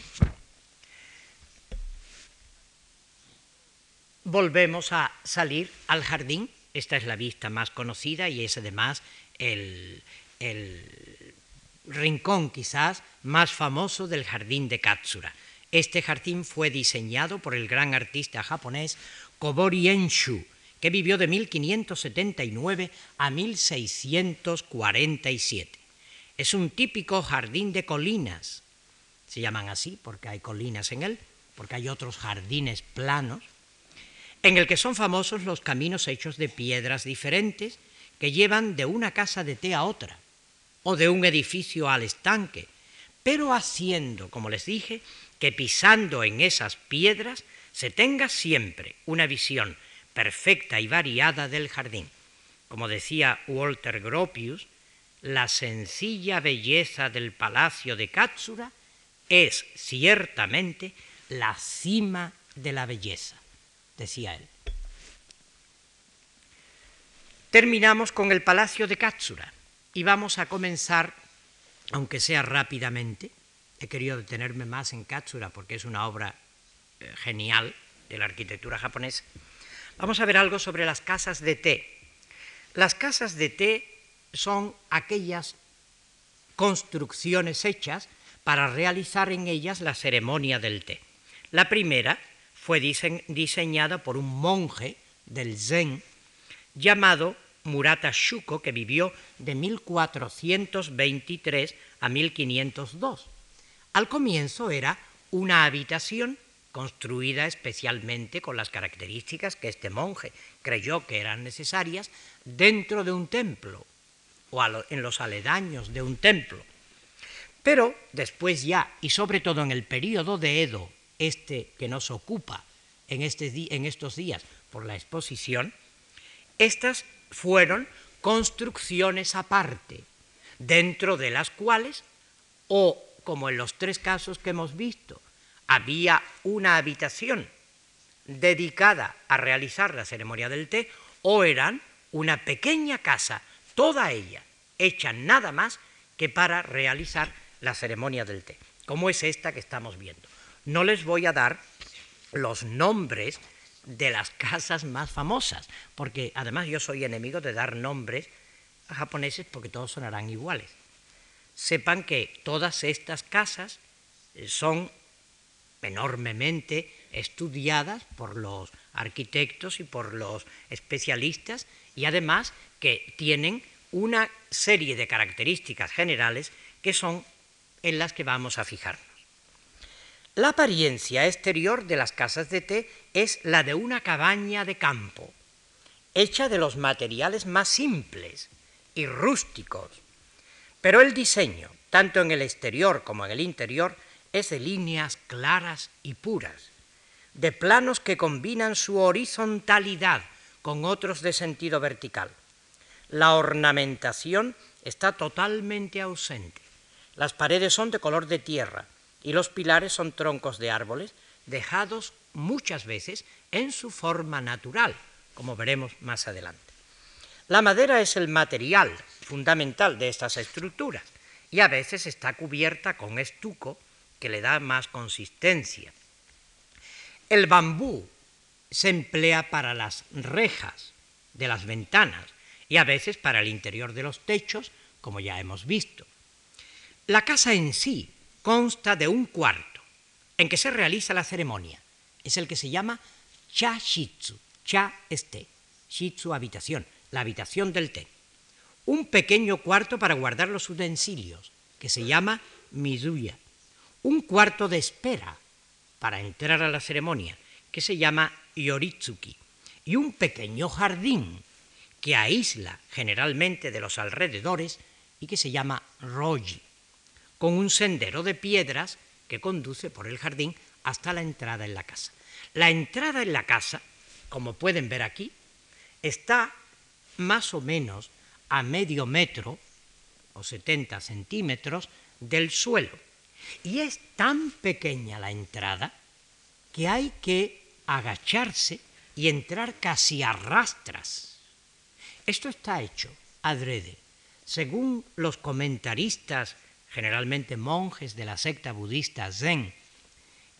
Volvemos a salir al jardín. Esta es la vista más conocida y es además el, el rincón quizás más famoso del jardín de Katsura. Este jardín fue diseñado por el gran artista japonés Kobori Enshu, que vivió de 1579 a 1647. Es un típico jardín de colinas. Se llaman así porque hay colinas en él, porque hay otros jardines planos, en el que son famosos los caminos hechos de piedras diferentes que llevan de una casa de té a otra, o de un edificio al estanque, pero haciendo, como les dije, que pisando en esas piedras se tenga siempre una visión perfecta y variada del jardín. Como decía Walter Gropius, la sencilla belleza del palacio de Katsura es ciertamente la cima de la belleza, decía él. Terminamos con el palacio de Katsura y vamos a comenzar, aunque sea rápidamente, he querido detenerme más en Katsura porque es una obra eh, genial de la arquitectura japonesa, vamos a ver algo sobre las casas de té. Las casas de té son aquellas construcciones hechas para realizar en ellas la ceremonia del té. La primera fue diseñada por un monje del Zen llamado Murata Shuko, que vivió de 1423 a 1502. Al comienzo era una habitación construida especialmente con las características que este monje creyó que eran necesarias dentro de un templo o en los aledaños de un templo. Pero después ya, y sobre todo en el período de Edo, este que nos ocupa en, este en estos días por la exposición, estas fueron construcciones aparte, dentro de las cuales, o como en los tres casos que hemos visto, había una habitación dedicada a realizar la ceremonia del té, o eran una pequeña casa, toda ella, hecha nada más que para realizar la ceremonia del té, como es esta que estamos viendo. No les voy a dar los nombres de las casas más famosas, porque además yo soy enemigo de dar nombres a japoneses porque todos sonarán iguales. Sepan que todas estas casas son enormemente estudiadas por los arquitectos y por los especialistas y además que tienen una serie de características generales que son en las que vamos a fijarnos. La apariencia exterior de las casas de té es la de una cabaña de campo, hecha de los materiales más simples y rústicos, pero el diseño, tanto en el exterior como en el interior, es de líneas claras y puras, de planos que combinan su horizontalidad con otros de sentido vertical. la ornamentación está totalmente ausente. Las paredes son de color de tierra y los pilares son troncos de árboles dejados muchas veces en su forma natural, como veremos más adelante. La madera es el material fundamental de estas estructuras y a veces está cubierta con estuco que le da más consistencia. El bambú se emplea para las rejas de las ventanas y a veces para el interior de los techos, como ya hemos visto. La casa en sí consta de un cuarto en que se realiza la ceremonia. Es el que se llama cha shitsu. Cha es té, shitsu habitación, la habitación del té. Un pequeño cuarto para guardar los utensilios, que se llama mizuya. Un cuarto de espera para entrar a la ceremonia, que se llama yoritsuki. Y un pequeño jardín que aísla generalmente de los alrededores y que se llama roji, con un sendero de piedras que conduce por el jardín hasta la entrada en la casa. La entrada en la casa, como pueden ver aquí, está más o menos a medio metro o 70 centímetros del suelo. Y es tan pequeña la entrada que hay que agacharse y entrar casi a rastras. Esto está hecho adrede. Según los comentaristas, generalmente monjes de la secta budista Zen,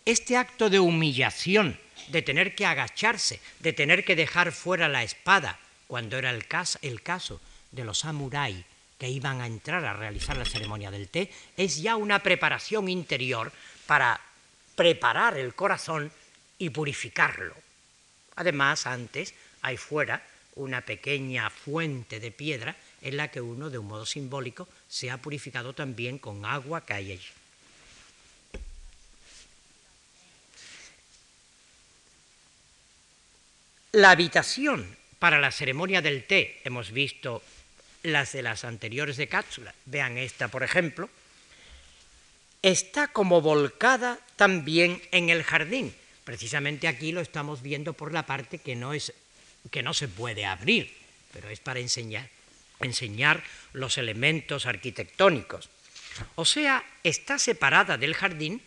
este acto de humillación, de tener que agacharse, de tener que dejar fuera la espada, cuando era el caso, el caso de los samuráis que iban a entrar a realizar la ceremonia del té, es ya una preparación interior para preparar el corazón y purificarlo. Además, antes hay fuera una pequeña fuente de piedra en la que uno, de un modo simbólico, se ha purificado también con agua que hay allí. La habitación para la ceremonia del té, hemos visto las de las anteriores de cápsula, vean esta por ejemplo, está como volcada también en el jardín. Precisamente aquí lo estamos viendo por la parte que no, es, que no se puede abrir, pero es para enseñar, enseñar los elementos arquitectónicos. O sea, está separada del jardín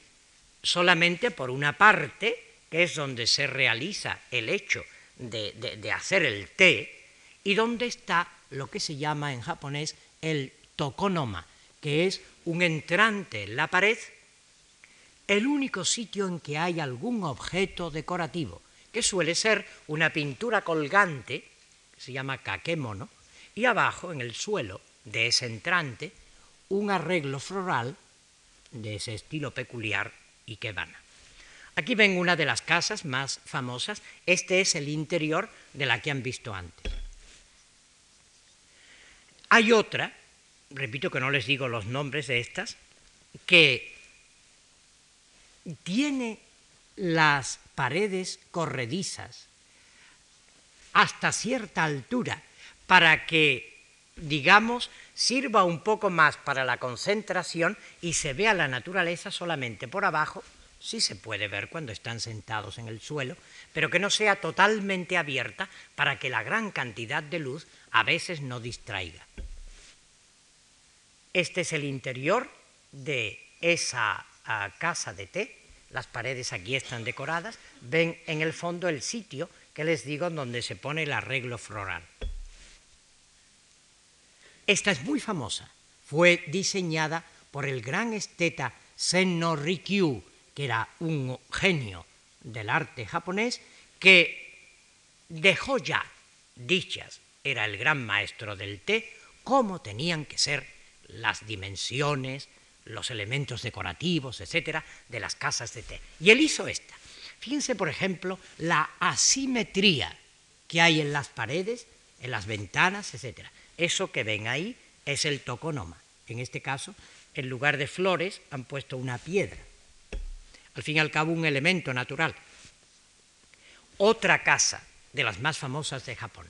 solamente por una parte, que es donde se realiza el hecho de, de hacer el té, y donde está lo que se llama en japonés el tokonoma, que es un entrante en la pared, el único sitio en que hay algún objeto decorativo, que suele ser una pintura colgante, que se llama kakemono, y abajo, en el suelo de ese entrante, un arreglo floral de ese estilo peculiar y que Aquí ven una de las casas más famosas, este es el interior de la que han visto antes. Hay otra, repito que no les digo los nombres de estas, que tiene las paredes corredizas hasta cierta altura para que, digamos, sirva un poco más para la concentración y se vea la naturaleza solamente por abajo, sí se puede ver cuando están sentados en el suelo, pero que no sea totalmente abierta para que la gran cantidad de luz a veces no distraiga. Este es el interior de esa ah, casa de té. Las paredes aquí están decoradas. Ven en el fondo el sitio que les digo donde se pone el arreglo floral. Esta es muy famosa. Fue diseñada por el gran esteta Senno Rikyu, que era un genio del arte japonés, que dejó ya dichas, era el gran maestro del té, cómo tenían que ser las dimensiones, los elementos decorativos, etcétera, de las casas de té. Y él hizo esta. Fíjense, por ejemplo, la asimetría que hay en las paredes, en las ventanas, etcétera. Eso que ven ahí es el toconoma. En este caso, en lugar de flores han puesto una piedra. Al fin y al cabo, un elemento natural. Otra casa de las más famosas de Japón.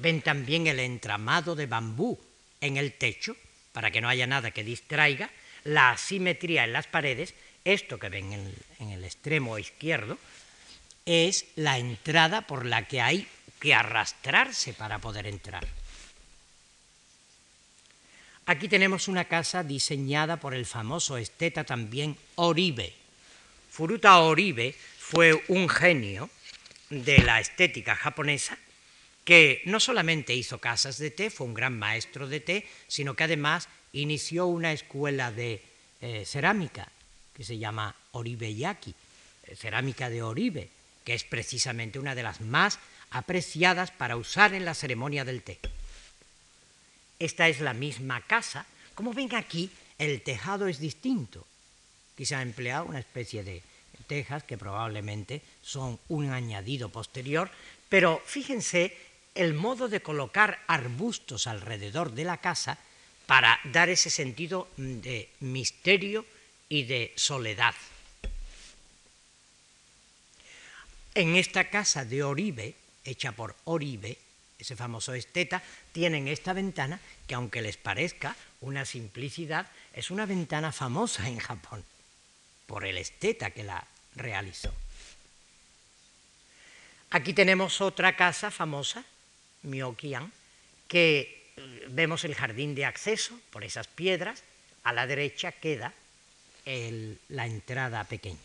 Ven también el entramado de bambú en el techo, para que no haya nada que distraiga, la asimetría en las paredes, esto que ven en el, extremo izquierdo, es la entrada por la que hay que arrastrarse para poder entrar. Aquí tenemos una casa diseñada por el famoso esteta también Oribe. Furuta Oribe fue un genio de la estética japonesa que no solamente hizo casas de té, fue un gran maestro de té, sino que además inició una escuela de eh, cerámica que se llama Oribe Yaki, eh, cerámica de Oribe, que es precisamente una de las más apreciadas para usar en la ceremonia del té. Esta es la misma casa. Como ven aquí, el tejado es distinto. Quizá ha empleado una especie de tejas que probablemente son un añadido posterior, pero fíjense el modo de colocar arbustos alrededor de la casa para dar ese sentido de misterio y de soledad. En esta casa de Oribe, hecha por Oribe, ese famoso esteta, tienen esta ventana que aunque les parezca una simplicidad, es una ventana famosa en Japón por el esteta que la realizó. Aquí tenemos otra casa famosa, Myokian, que eh, vemos el jardín de acceso por esas piedras, a la derecha queda la entrada pequeña.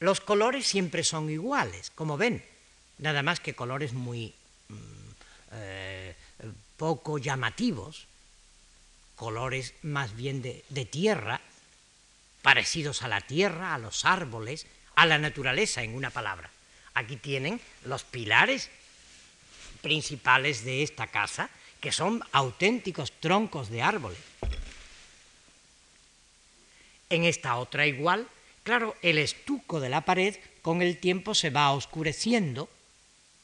Los colores siempre son iguales, como ven, nada más que colores muy mm, eh, poco llamativos, colores más bien de, de tierra, parecidos a la tierra, a los árboles, a la naturaleza, en una palabra. Aquí tienen los pilares principales de esta casa, que son auténticos troncos de árboles. En esta otra igual, claro, el estuco de la pared con el tiempo se va oscureciendo,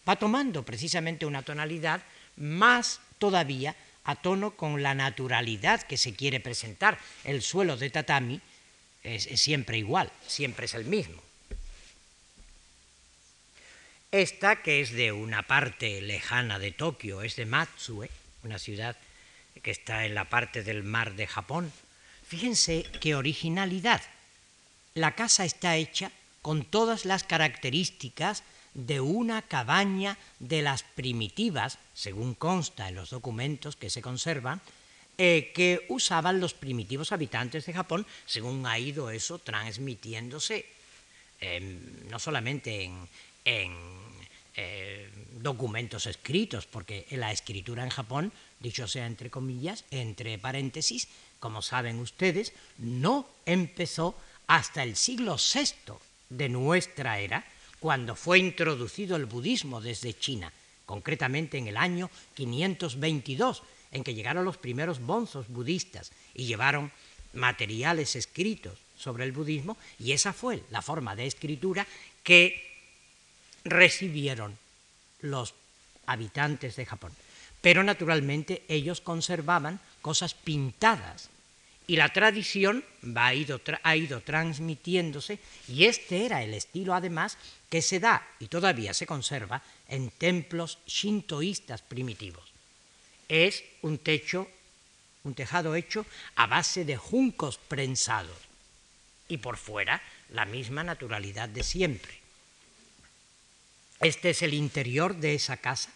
va tomando precisamente una tonalidad más todavía a tono con la naturalidad que se quiere presentar. El suelo de tatami es, siempre igual, siempre es el mismo. Esta, que es de una parte lejana de Tokio, es de Matsue, una ciudad que está en la parte del mar de Japón. Fíjense qué originalidad. La casa está hecha con todas las características de una cabaña de las primitivas, según consta en los documentos que se conservan, eh, que usaban los primitivos habitantes de Japón, según ha ido eso transmitiéndose, em, no solamente en, eh, documentos escritos, porque la escritura en Japón, dicho sea entre comillas, entre paréntesis, como saben ustedes, no empezó hasta el siglo VI de nuestra era, cuando fue introducido el budismo desde China, concretamente en el año 522, en que llegaron los primeros bonzos budistas y llevaron materiales escritos sobre el budismo, y esa fue la forma de escritura que recibieron los habitantes de Japón. Pero naturalmente ellos conservaban cosas pintadas y la tradición ha ido, ha ido transmitiéndose y este era el estilo además que se da y todavía se conserva en templos shintoístas primitivos es un techo, un tejado hecho a base de juncos prensados y por fuera la misma naturalidad de siempre. Este es el interior de esa casa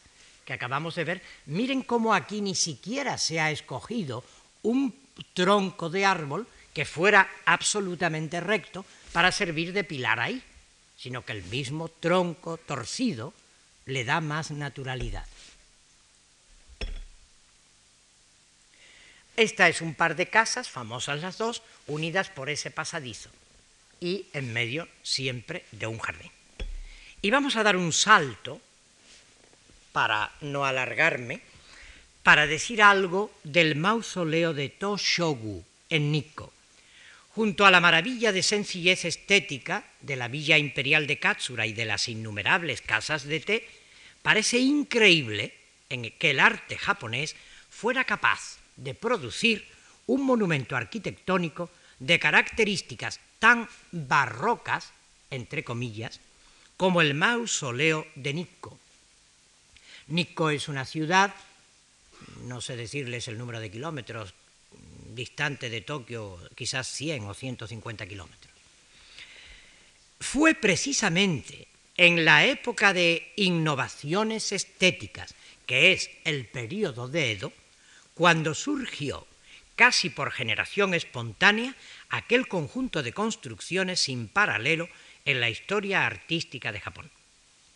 que acabamos de ver. Miren cómo aquí ni siquiera se ha escogido un tronco de árbol que fuera absolutamente recto para servir de pilar ahí, sino que el mismo tronco torcido le da más naturalidad. Esta es un par de casas, famosas las dos, unidas por ese pasadizo y en medio siempre de un jardín. Y vamos a dar un salto, para no alargarme, para decir algo del mausoleo de Toshogu en Nikko. Junto a la maravilla de sencillez estética de la villa imperial de Katsura y de las innumerables casas de té, parece increíble en que el arte japonés fuera capaz de producir un monumento arquitectónico de características tan barrocas, entre comillas, como el mausoleo de Nikko. Nikko es una ciudad, no sé decirles el número de kilómetros, distante de Tokio quizás 100 o 150 kilómetros. Fue precisamente en la época de innovaciones estéticas, que es el periodo de Edo, cuando surgió, casi por generación espontánea, aquel conjunto de construcciones sin paralelo en la historia artística de Japón.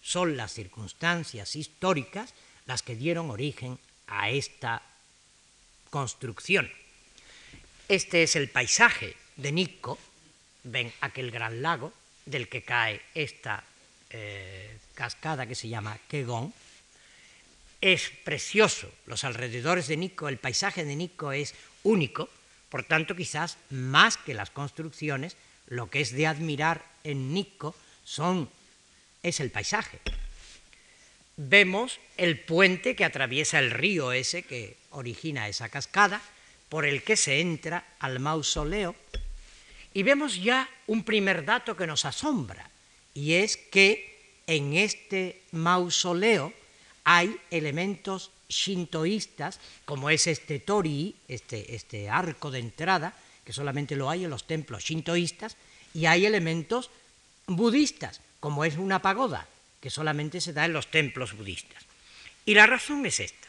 Son las circunstancias históricas las que dieron origen a esta construcción. Este es el paisaje de Nikko, ven aquel gran lago del que cae esta eh, cascada que se llama Kegon. Es precioso, los alrededores de Nikko, el paisaje de Nikko es único, por tanto quizás más que las construcciones, lo que es de admirar en Nikko son, es el paisaje. Vemos el puente que atraviesa el río ese que origina esa cascada, por el que se entra al mausoleo, y vemos ya un primer dato que nos asombra, y es que en este mausoleo hay elementos shintoístas, como es este torii, este, este arco de entrada, que solamente lo hay en los templos shintoístas, y hay elementos budistas, como es una pagoda, que solamente se da en los templos budistas. Y la razón es esta.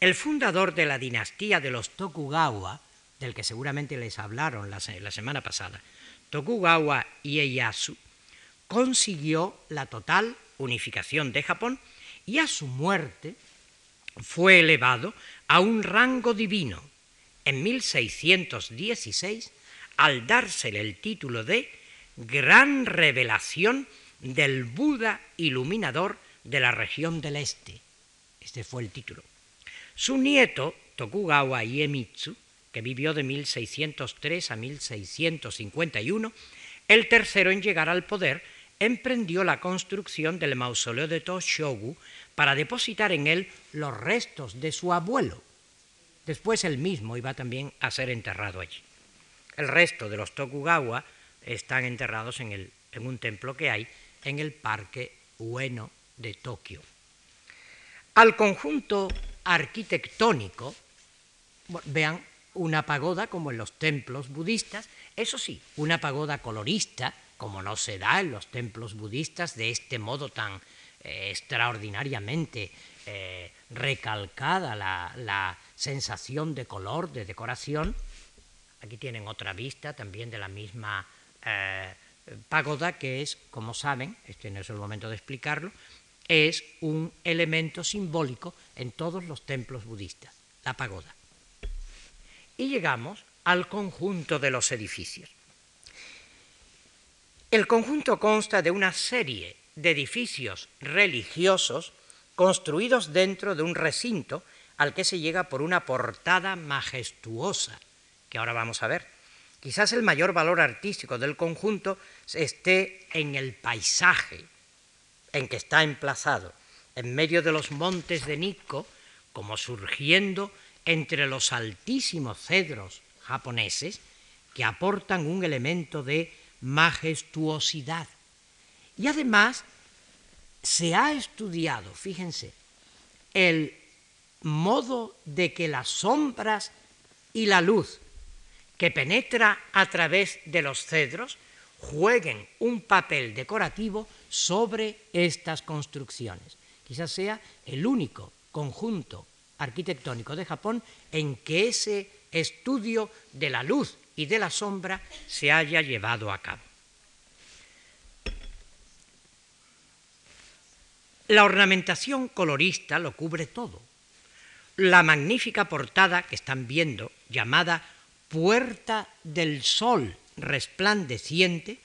El fundador de la dinastía de los Tokugawa, del que seguramente les hablaron la, la semana pasada, Tokugawa Ieyasu, consiguió la total unificación de Japón y a su muerte fue elevado a un rango divino en 1616 al dársele el título de Gran Revelación del Buda Iluminador de la región del Este. Este fue el título. Su nieto, Tokugawa Iemitsu, que vivió de 1603 a 1651, el tercero en llegar al poder, emprendió la construcción del mausoleo de Toshogu para depositar en él los restos de su abuelo. Después él mismo iba también a ser enterrado allí. El resto de los Tokugawa están enterrados en, el, en un templo que hay en el Parque Ueno de Tokio. Al conjunto arquitectónico, vean una pagoda como en los templos budistas, eso sí, una pagoda colorista, como no se da en los templos budistas de este modo tan eh, extraordinariamente eh, recalcada la, sensación de color, de decoración. Aquí tienen otra vista también de la misma eh, pagoda, que es, como saben, este no es el momento de explicarlo, es un elemento simbólico en todos los templos budistas, la pagoda. Y llegamos al conjunto de los edificios. El conjunto consta de una serie de edificios religiosos construidos dentro de un recinto al que se llega por una portada majestuosa, que ahora vamos a ver. Quizás el mayor valor artístico del conjunto esté en el paisaje en que está emplazado, en medio de los montes de Nikko, como surgiendo entre los altísimos cedros japoneses que aportan un elemento de majestuosidad. Y además se ha estudiado, fíjense, el modo de que las sombras y la luz que penetra a través de los cedros jueguen un papel decorativo sobre estas construcciones. Quizás sea el único conjunto arquitectónico de Japón en que ese estudio de la luz y de la sombra se haya llevado a cabo. La ornamentación colorista lo cubre todo. La magnífica portada que están viendo, llamada Puerta del Sol resplandeciente,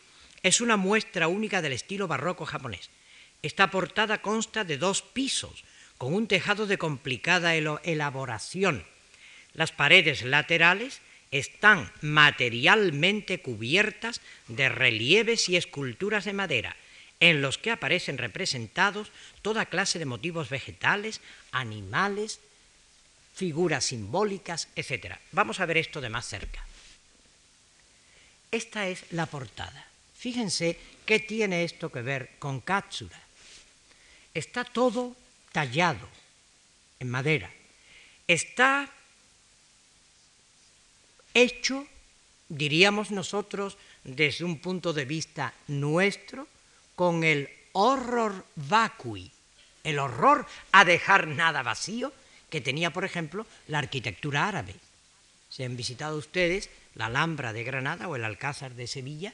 es una muestra única del estilo barroco japonés. Esta portada consta de dos pisos, con un tejado de complicada elaboración. Las paredes laterales están materialmente cubiertas de relieves y esculturas de madera, en los que aparecen representados toda clase de motivos vegetales, animales, figuras simbólicas, etc. Vamos a ver esto de más cerca. Esta es la portada. Fíjense qué tiene esto que ver con Katsura. Está todo tallado en madera. Está hecho, diríamos nosotros, desde un punto de vista nuestro, con el horror vacui, el horror a dejar nada vacío que tenía, por ejemplo, la arquitectura árabe. Si han visitado ustedes la Alhambra de Granada o el Alcázar de Sevilla,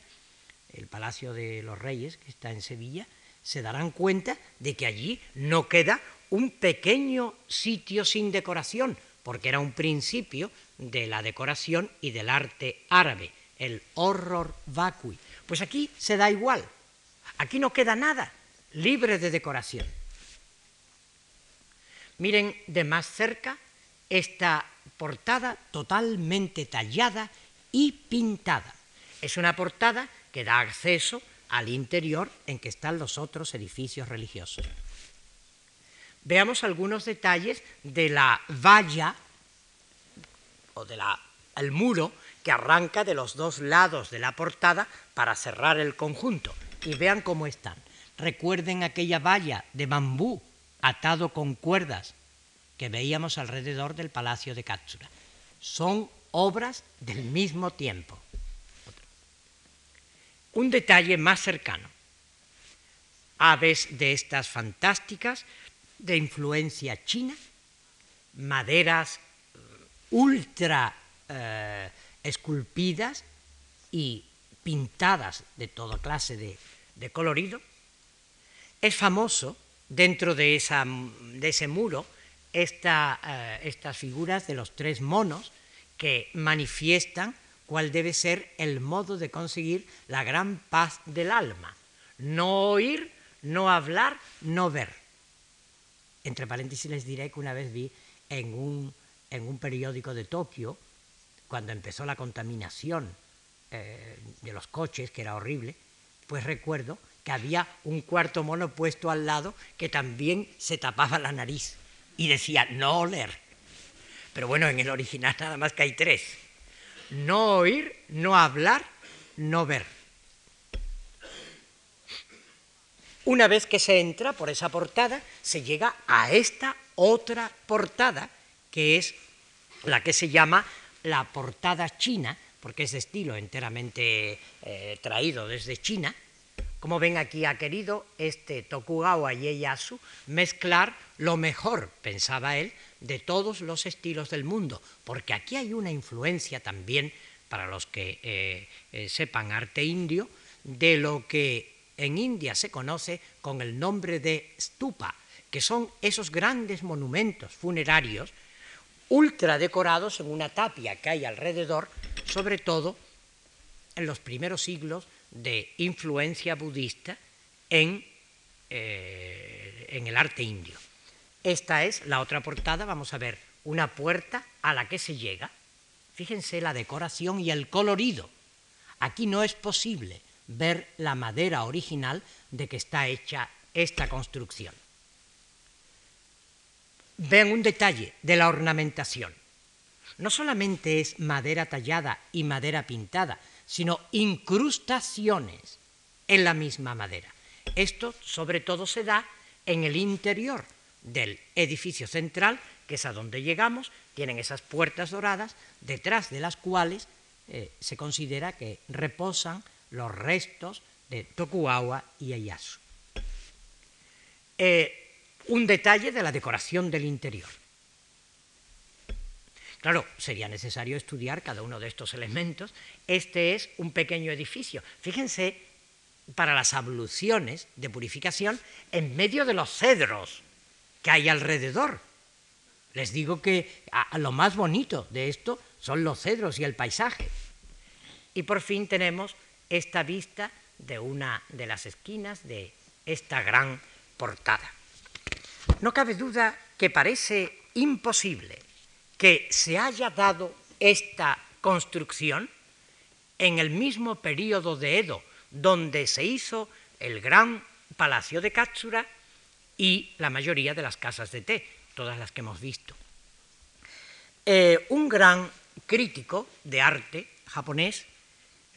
el Palacio de los Reyes, que está en Sevilla, se darán cuenta de que allí no queda un pequeño sitio sin decoración, porque era un principio de la decoración y del arte árabe, el horror vacui. Pues aquí se da igual, aquí no queda nada libre de decoración. Miren de más cerca esta portada totalmente tallada y pintada. Es una portada que da acceso al interior en que están los otros edificios religiosos. Veamos algunos detalles de la valla o del muro que arranca de los dos lados de la portada para cerrar el conjunto. Y vean cómo están. Recuerden aquella valla de bambú atado con cuerdas que veíamos alrededor del palacio de Katsura. Son obras del mismo tiempo. Un detalle más cercano. Aves de estas fantásticas de influencia china, maderas ultra eh, esculpidas y pintadas de toda clase de, colorido. Es famoso dentro de, ese muro eh, estas figuras de los tres monos que manifiestan cuál debe ser el modo de conseguir la gran paz del alma. No oír, no hablar, no ver. Entre paréntesis les diré que una vez vi en un, en un periódico de Tokio, cuando empezó la contaminación eh, de los coches, que era horrible, pues recuerdo había un cuarto mono puesto al lado que también se tapaba la nariz y decía no oler. Pero bueno, en el original nada más que hay tres. No oír, no hablar, no ver. Una vez que se entra por esa portada, se llega a esta otra portada, que es la que se llama la portada china, porque es de estilo enteramente eh, traído desde China. Como ven aquí ha querido este Tokugawa Ieyasu mezclar lo mejor, pensaba él, de todos los estilos del mundo, porque aquí hay una influencia también, para los que eh, eh, sepan arte indio, de lo que en India se conoce con el nombre de stupa, que son esos grandes monumentos funerarios ultra decorados en una tapia que hay alrededor, sobre todo en los primeros siglos de influencia budista en, eh, en el arte indio. Esta es la otra portada, vamos a ver una puerta a la que se llega. Fíjense la decoración y el colorido. Aquí no es posible ver la madera original de que está hecha esta construcción. Vean un detalle de la ornamentación. No solamente es madera tallada y madera pintada, sino incrustaciones en la misma madera. Esto sobre todo se da en el interior del edificio central, que es a donde llegamos, tienen esas puertas doradas, detrás de las cuales eh, se considera que reposan los restos de Tokugawa y Ieyasu. Eh, un detalle de la decoración del interior. Claro, sería necesario estudiar cada uno de estos elementos. Este es un pequeño edificio. Fíjense, para las abluciones de purificación, en medio de los cedros que hay alrededor. Les digo que lo más bonito de esto son los cedros y el paisaje. Y por fin tenemos esta vista de una de las esquinas de esta gran portada. No cabe duda que parece imposible que se haya dado esta construcción en el mismo periodo de Edo, donde se hizo el gran palacio de Katsura y la mayoría de las casas de té, todas las que hemos visto. Eh, un gran crítico de arte japonés,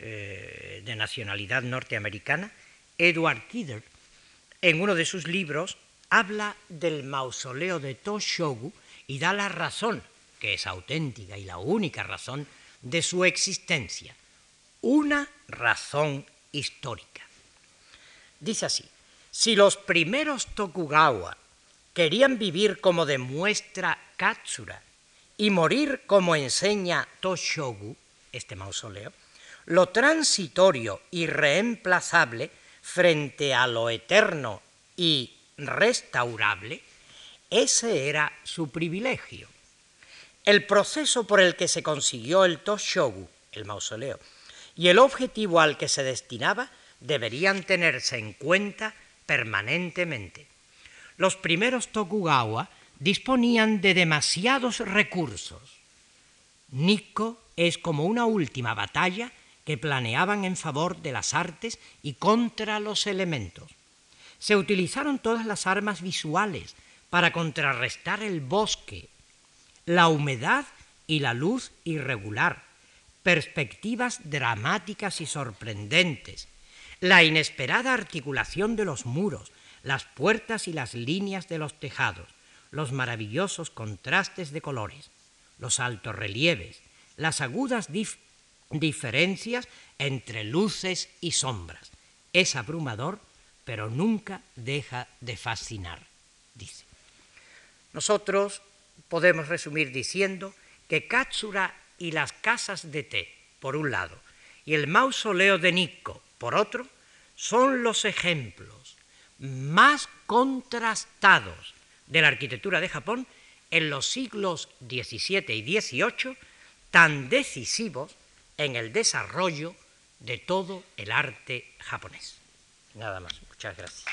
eh, de nacionalidad norteamericana, Edward Kidder, en uno de sus libros habla del mausoleo de Toshogu y da la razón, que es auténtica y la única razón, de su existencia. Una razón histórica. Dice así, si los primeros Tokugawa querían vivir como demuestra Katsura y morir como enseña Toshogu, este mausoleo, lo transitorio y reemplazable frente a lo eterno y restaurable, ese era su privilegio. El proceso por el que se consiguió el Toshogu, el mausoleo, y el objetivo al que se destinaba deberían tenerse en cuenta permanentemente. Los primeros Tokugawa disponían de demasiados recursos. Nikko es como una última batalla que planeaban en favor de las artes y contra los elementos. Se utilizaron todas las armas visuales para contrarrestar el bosque, la humedad y la luz irregular, perspectivas dramáticas y sorprendentes, la inesperada articulación de los muros, las puertas y las líneas de los tejados, los maravillosos contrastes de colores, los altos relieves, las agudas diferencias entre luces y sombras. Es abrumador, pero nunca deja de fascinar, dice. Nosotros podemos resumir diciendo que Katsura y las casas de té, por un lado, y el mausoleo de Nikko, por otro, son los ejemplos más contrastados de la arquitectura de Japón en los siglos XVII y XVIII, tan decisivos en el desarrollo de todo el arte japonés. Nada más. Muchas gracias.